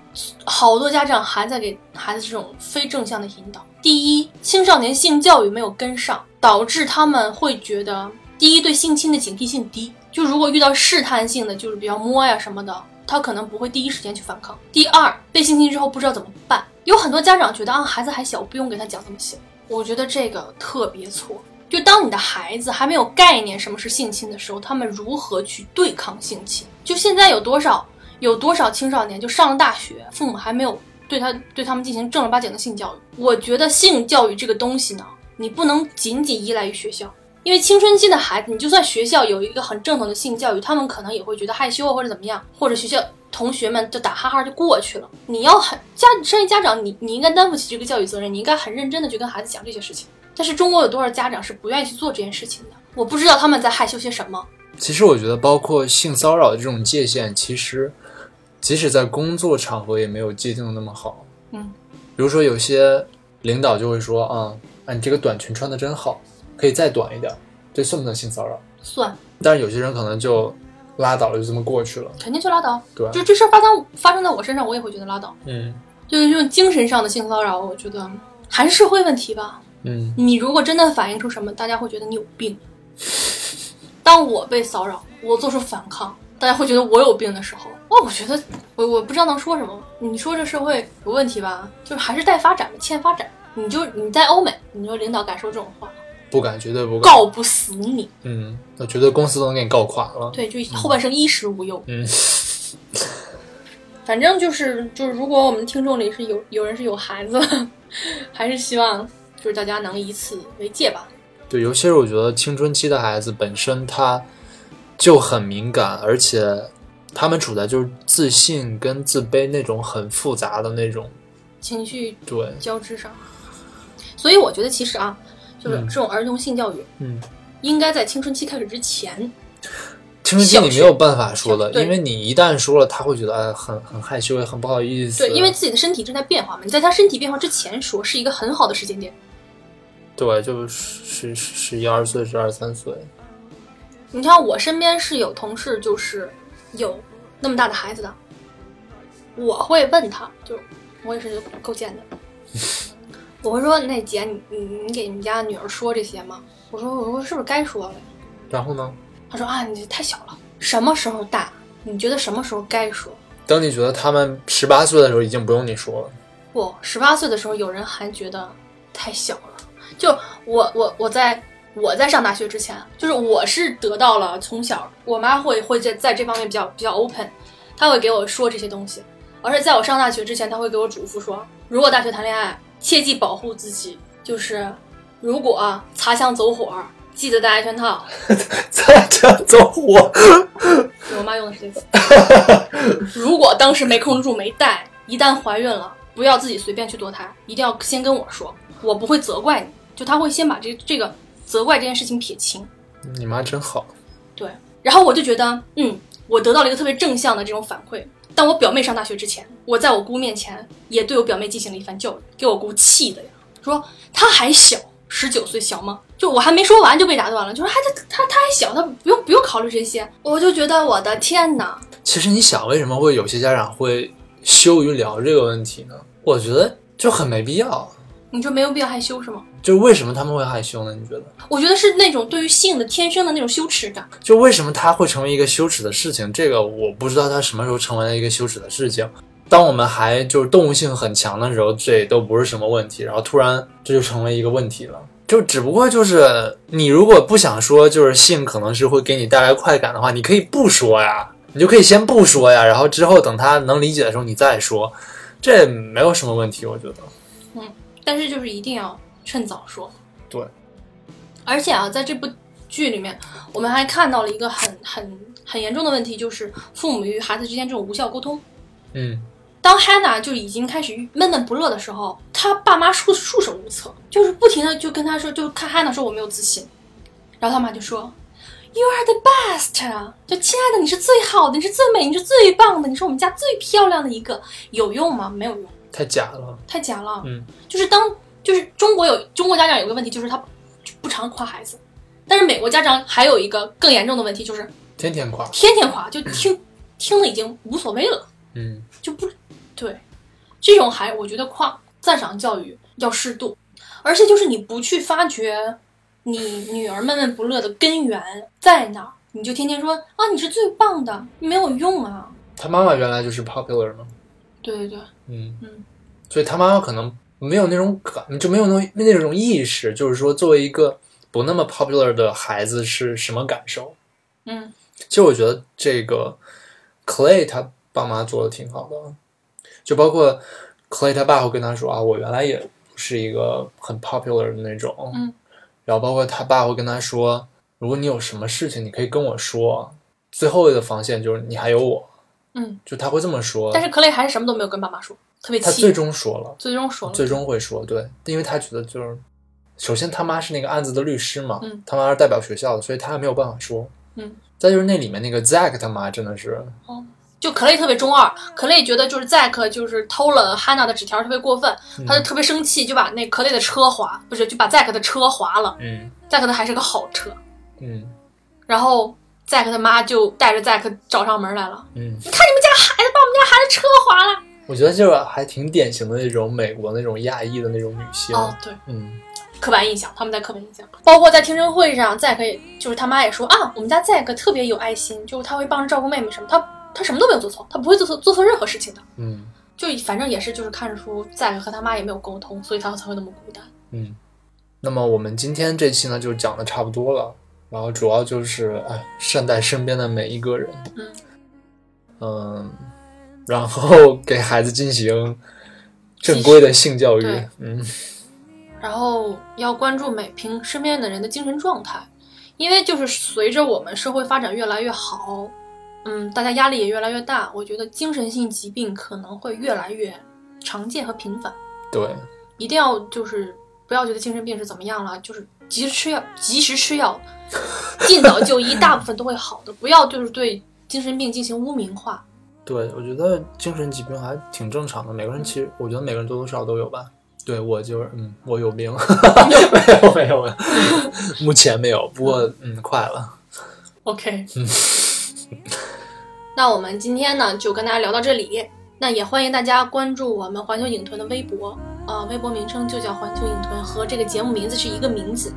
好多家长还在给孩子这种非正向的引导。第一，青少年性教育没有跟上，导致他们会觉得，第一对性侵的警惕性低，就如果遇到试探性的，就是比较摸呀什么的，他可能不会第一时间去反抗。第二，被性侵之后不知道怎么办，有很多家长觉得啊，孩子还小，不用给他讲这么细。我觉得这个特别错。就当你的孩子还没有概念什么是性侵的时候，他们如何去对抗性侵？就现在有多少有多少青少年就上了大学，父母还没有对他对他们进行正儿八经的性教育？我觉得性教育这个东西呢，你不能仅仅依赖于学校，因为青春期的孩子，你就算学校有一个很正统的性教育，他们可能也会觉得害羞啊或者怎么样，或者学校同学们就打哈哈就过去了。你要很家身为家长，你你应该担负起这个教育责任，你应该很认真的去跟孩子讲这些事情。但是中国有多少家长是不愿意去做这件事情的？我不知道他们在害羞些什么。其实我觉得，包括性骚扰的这种界限，其实即使在工作场合也没有界定的那么好。嗯，比如说有些领导就会说啊，啊你这个短裙穿的真好，可以再短一点，这算不算性骚扰？算，但是有些人可能就拉倒了，就这么过去了。肯定就拉倒。对就这事儿发生发生在我身上，我也会觉得拉倒。嗯就是这种精神上的性骚扰，我觉得还是社会问题吧。嗯你如果真的反映出什么，大家会觉得你有病。当我被骚扰，我做出反抗，大家会觉得我有病的时候，哦，我觉得我我不知道能说什么。你说这社会有问题吧，就是还是待发展，欠发展。你就你在欧美，你说领导敢说这种话，不敢，绝对不敢。告不死你。嗯，我觉得公司都能给你告垮了。对，就后半生衣食无忧。嗯，反正就是就是，如果我们听众里是有有人是有孩子，还是希望就是大家能以此为戒吧。对，尤其是我觉得青春期的孩子本身他就很敏感，而且他们处在就是自信跟自卑那种很复杂的那种。情绪对，交织上。所以我觉得其实啊，就是嗯这种儿童性教育，嗯，应该在青春期开始之前，青春期你没有办法说的，因为你一旦说了，他会觉得哎很很害羞，也很不好意思。对，因为自己的身体正在变化嘛，你在他身体变化之前说是一个很好的时间点。对，就是十十十一二岁、十二三岁。你看我身边是有同事，就是有那么大的孩子的，我会问他，就我也是够贱的，我会说那姐，你你你给你们家女儿说这些吗？我说我说是不是该说了？然后呢？他说啊，你这太小了，什么时候大？你觉得什么时候该说？等你觉得他们十八岁的时候，已经不用你说了。不，十八岁的时候，有人还觉得太小了。就我我我在我在上大学之前，就是我是得到了从小我妈会会在在这方面比较比较 open，她会给我说这些东西，而且在我上大学之前，她会给我嘱咐说，如果大学谈恋爱，切记保护自己，就是如果擦枪走火，记得戴安全套。擦枪走火。我妈用的是这个词。如果当时没控制住没戴，一旦怀孕了，不要自己随便去堕胎，一定要先跟我说，我不会责怪你。就他会先把这这个责怪这件事情撇清。你妈真好。对，然后我就觉得，嗯，我得到了一个特别正向的这种反馈。但我表妹上大学之前，我在我姑面前也对我表妹进行了一番教育，给我姑气的呀，说她还小，十九岁小吗？就我还没说完就被打断了，就说还她她她还小，她不用不用考虑这些。我就觉得我的天哪，其实你想，为什么会有些家长会羞于聊这个问题呢？我觉得就很没必要。你就没有必要害羞是吗？就为什么他们会害羞呢？你觉得？我觉得是那种对于性的天生的那种羞耻感。就为什么它会成为一个羞耻的事情？这个我不知道它什么时候成为了一个羞耻的事情。当我们还就是动物性很强的时候，这都不是什么问题，然后突然这就成为一个问题了。就只不过就是你如果不想说，就是性可能是会给你带来快感的话，你可以不说呀，你就可以先不说呀，然后之后等他能理解的时候你再说，这没有什么问题，我觉得。但是就是一定要趁早说。对，而且啊，在这部剧里面，我们还看到了一个很很很严重的问题，就是父母与孩子之间这种无效沟通。嗯，当 Hannah 就已经开始闷闷不乐的时候，他爸妈束束手无策，就是不停的就跟他说，就看 Hannah 说我没有自信，然后他妈就说 You are the best，就亲爱的你是最好的，你是最美，你是最棒的，你是我们家最漂亮的一个，有用吗？没有用，太假了。太假了。嗯，就是当就是中国有中国家长有个问题，就是他不常夸孩子，但是美国家长还有一个更严重的问题，就是天天夸。天天夸，就听听了已经无所谓了，嗯，就不对。这种还我觉得夸赞赏教育要适度，而且就是你不去发掘你女儿闷闷不乐的根源在哪儿，你就天天说啊你是最棒的，没有用啊。他妈妈原来就是 popular 吗？对对对，嗯。嗯，所以他妈妈可能没有那种感，就没有那种那种意识，就是说作为一个不那么 popular 的孩子是什么感受。嗯。其实我觉得这个 Clay 他爸妈做的挺好的，就包括 Clay 他爸会跟他说啊，我原来也不是一个很 popular 的那种，嗯，然后包括他爸会跟他说，如果你有什么事情，你可以跟我说，最后的防线就是你还有我，嗯，就他会这么说，但是克雷还是什么都没有跟爸妈说，特别气。他最终说了，最终说了，最终会说，对，因为他觉得就是，首先他妈是那个案子的律师嘛，嗯。他妈是代表学校的，所以他没有办法说，嗯，再就是那里面那个 Zack 他妈真的是，哦。就克雷特别中二，克雷觉得就是 Zack 就是偷了汉娜的纸条特别过分，嗯。他就特别生气，就把那克雷的车划，不是就把 Zack 的车划了。嗯，Zack 的还是个好车，嗯。然后赞克他妈就带着 Zack 找上门来了，嗯，你看你们家孩子把我们家孩子车划了。我觉得就是还挺典型的那种美国那种亚裔的那种女性，哦，对，嗯刻板印象，他们在刻板印象，包括在听证会上，赞克也就是他妈也说啊，我们家 Zack 特别有爱心，就是他会帮着照顾妹妹什么，他他什么都没有做错，他不会做错做错任何事情的。嗯就反正也是，就是看出 Zack 和他妈也没有沟通，所以他才会那么孤单。嗯。那么我们今天这期呢就讲的差不多了，然后主要就是哎善待身边的每一个人，嗯嗯，然后 给孩子进行正规的性教育，嗯然后要关注每平身边的人的精神状态，因为就是随着我们社会发展越来越好，嗯，大家压力也越来越大，我觉得精神性疾病可能会越来越常见和频繁。对，一定要就是不要觉得精神病是怎么样了，就是及时吃药，及时吃药，尽早就医，大部分都会好的。不要就是对精神病进行污名化。对，我觉得精神疾病还挺正常的，每个人其实我觉得每个人多多少少都有吧。对我就是嗯，我有病，没有没有没有，目前没有，不过嗯，快了。OK，嗯那我们今天呢就跟大家聊到这里。那也欢迎大家关注我们环球影屯的微博，呃，微博名称就叫环球影屯，和这个节目名字是一个名字。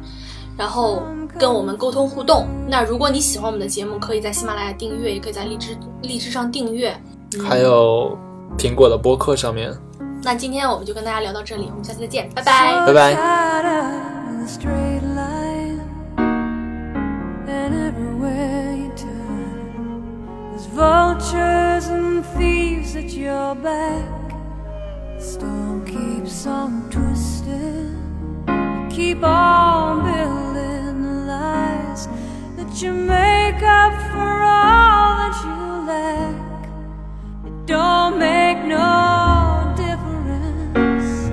然后跟我们沟通互动。那如果你喜欢我们的节目，可以在喜马拉雅订阅，也可以在荔枝荔枝上订阅。嗯还有苹果的播客上面，那今天我们就跟大家聊到这里，我们下期再见，拜拜。拜拜。Vultures and thieves at your back. The storm keeps on twisting. You keep on building lies that you make up for all that you lack. It don't make no difference.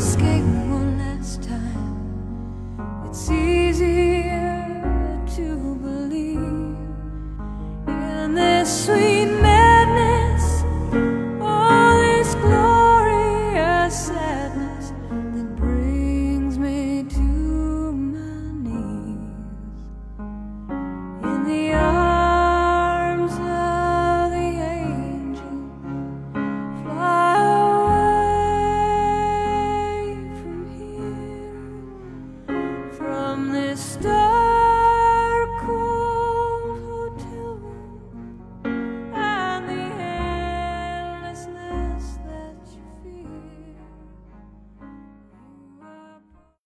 Escape one last time. It's easier to believe in this sweet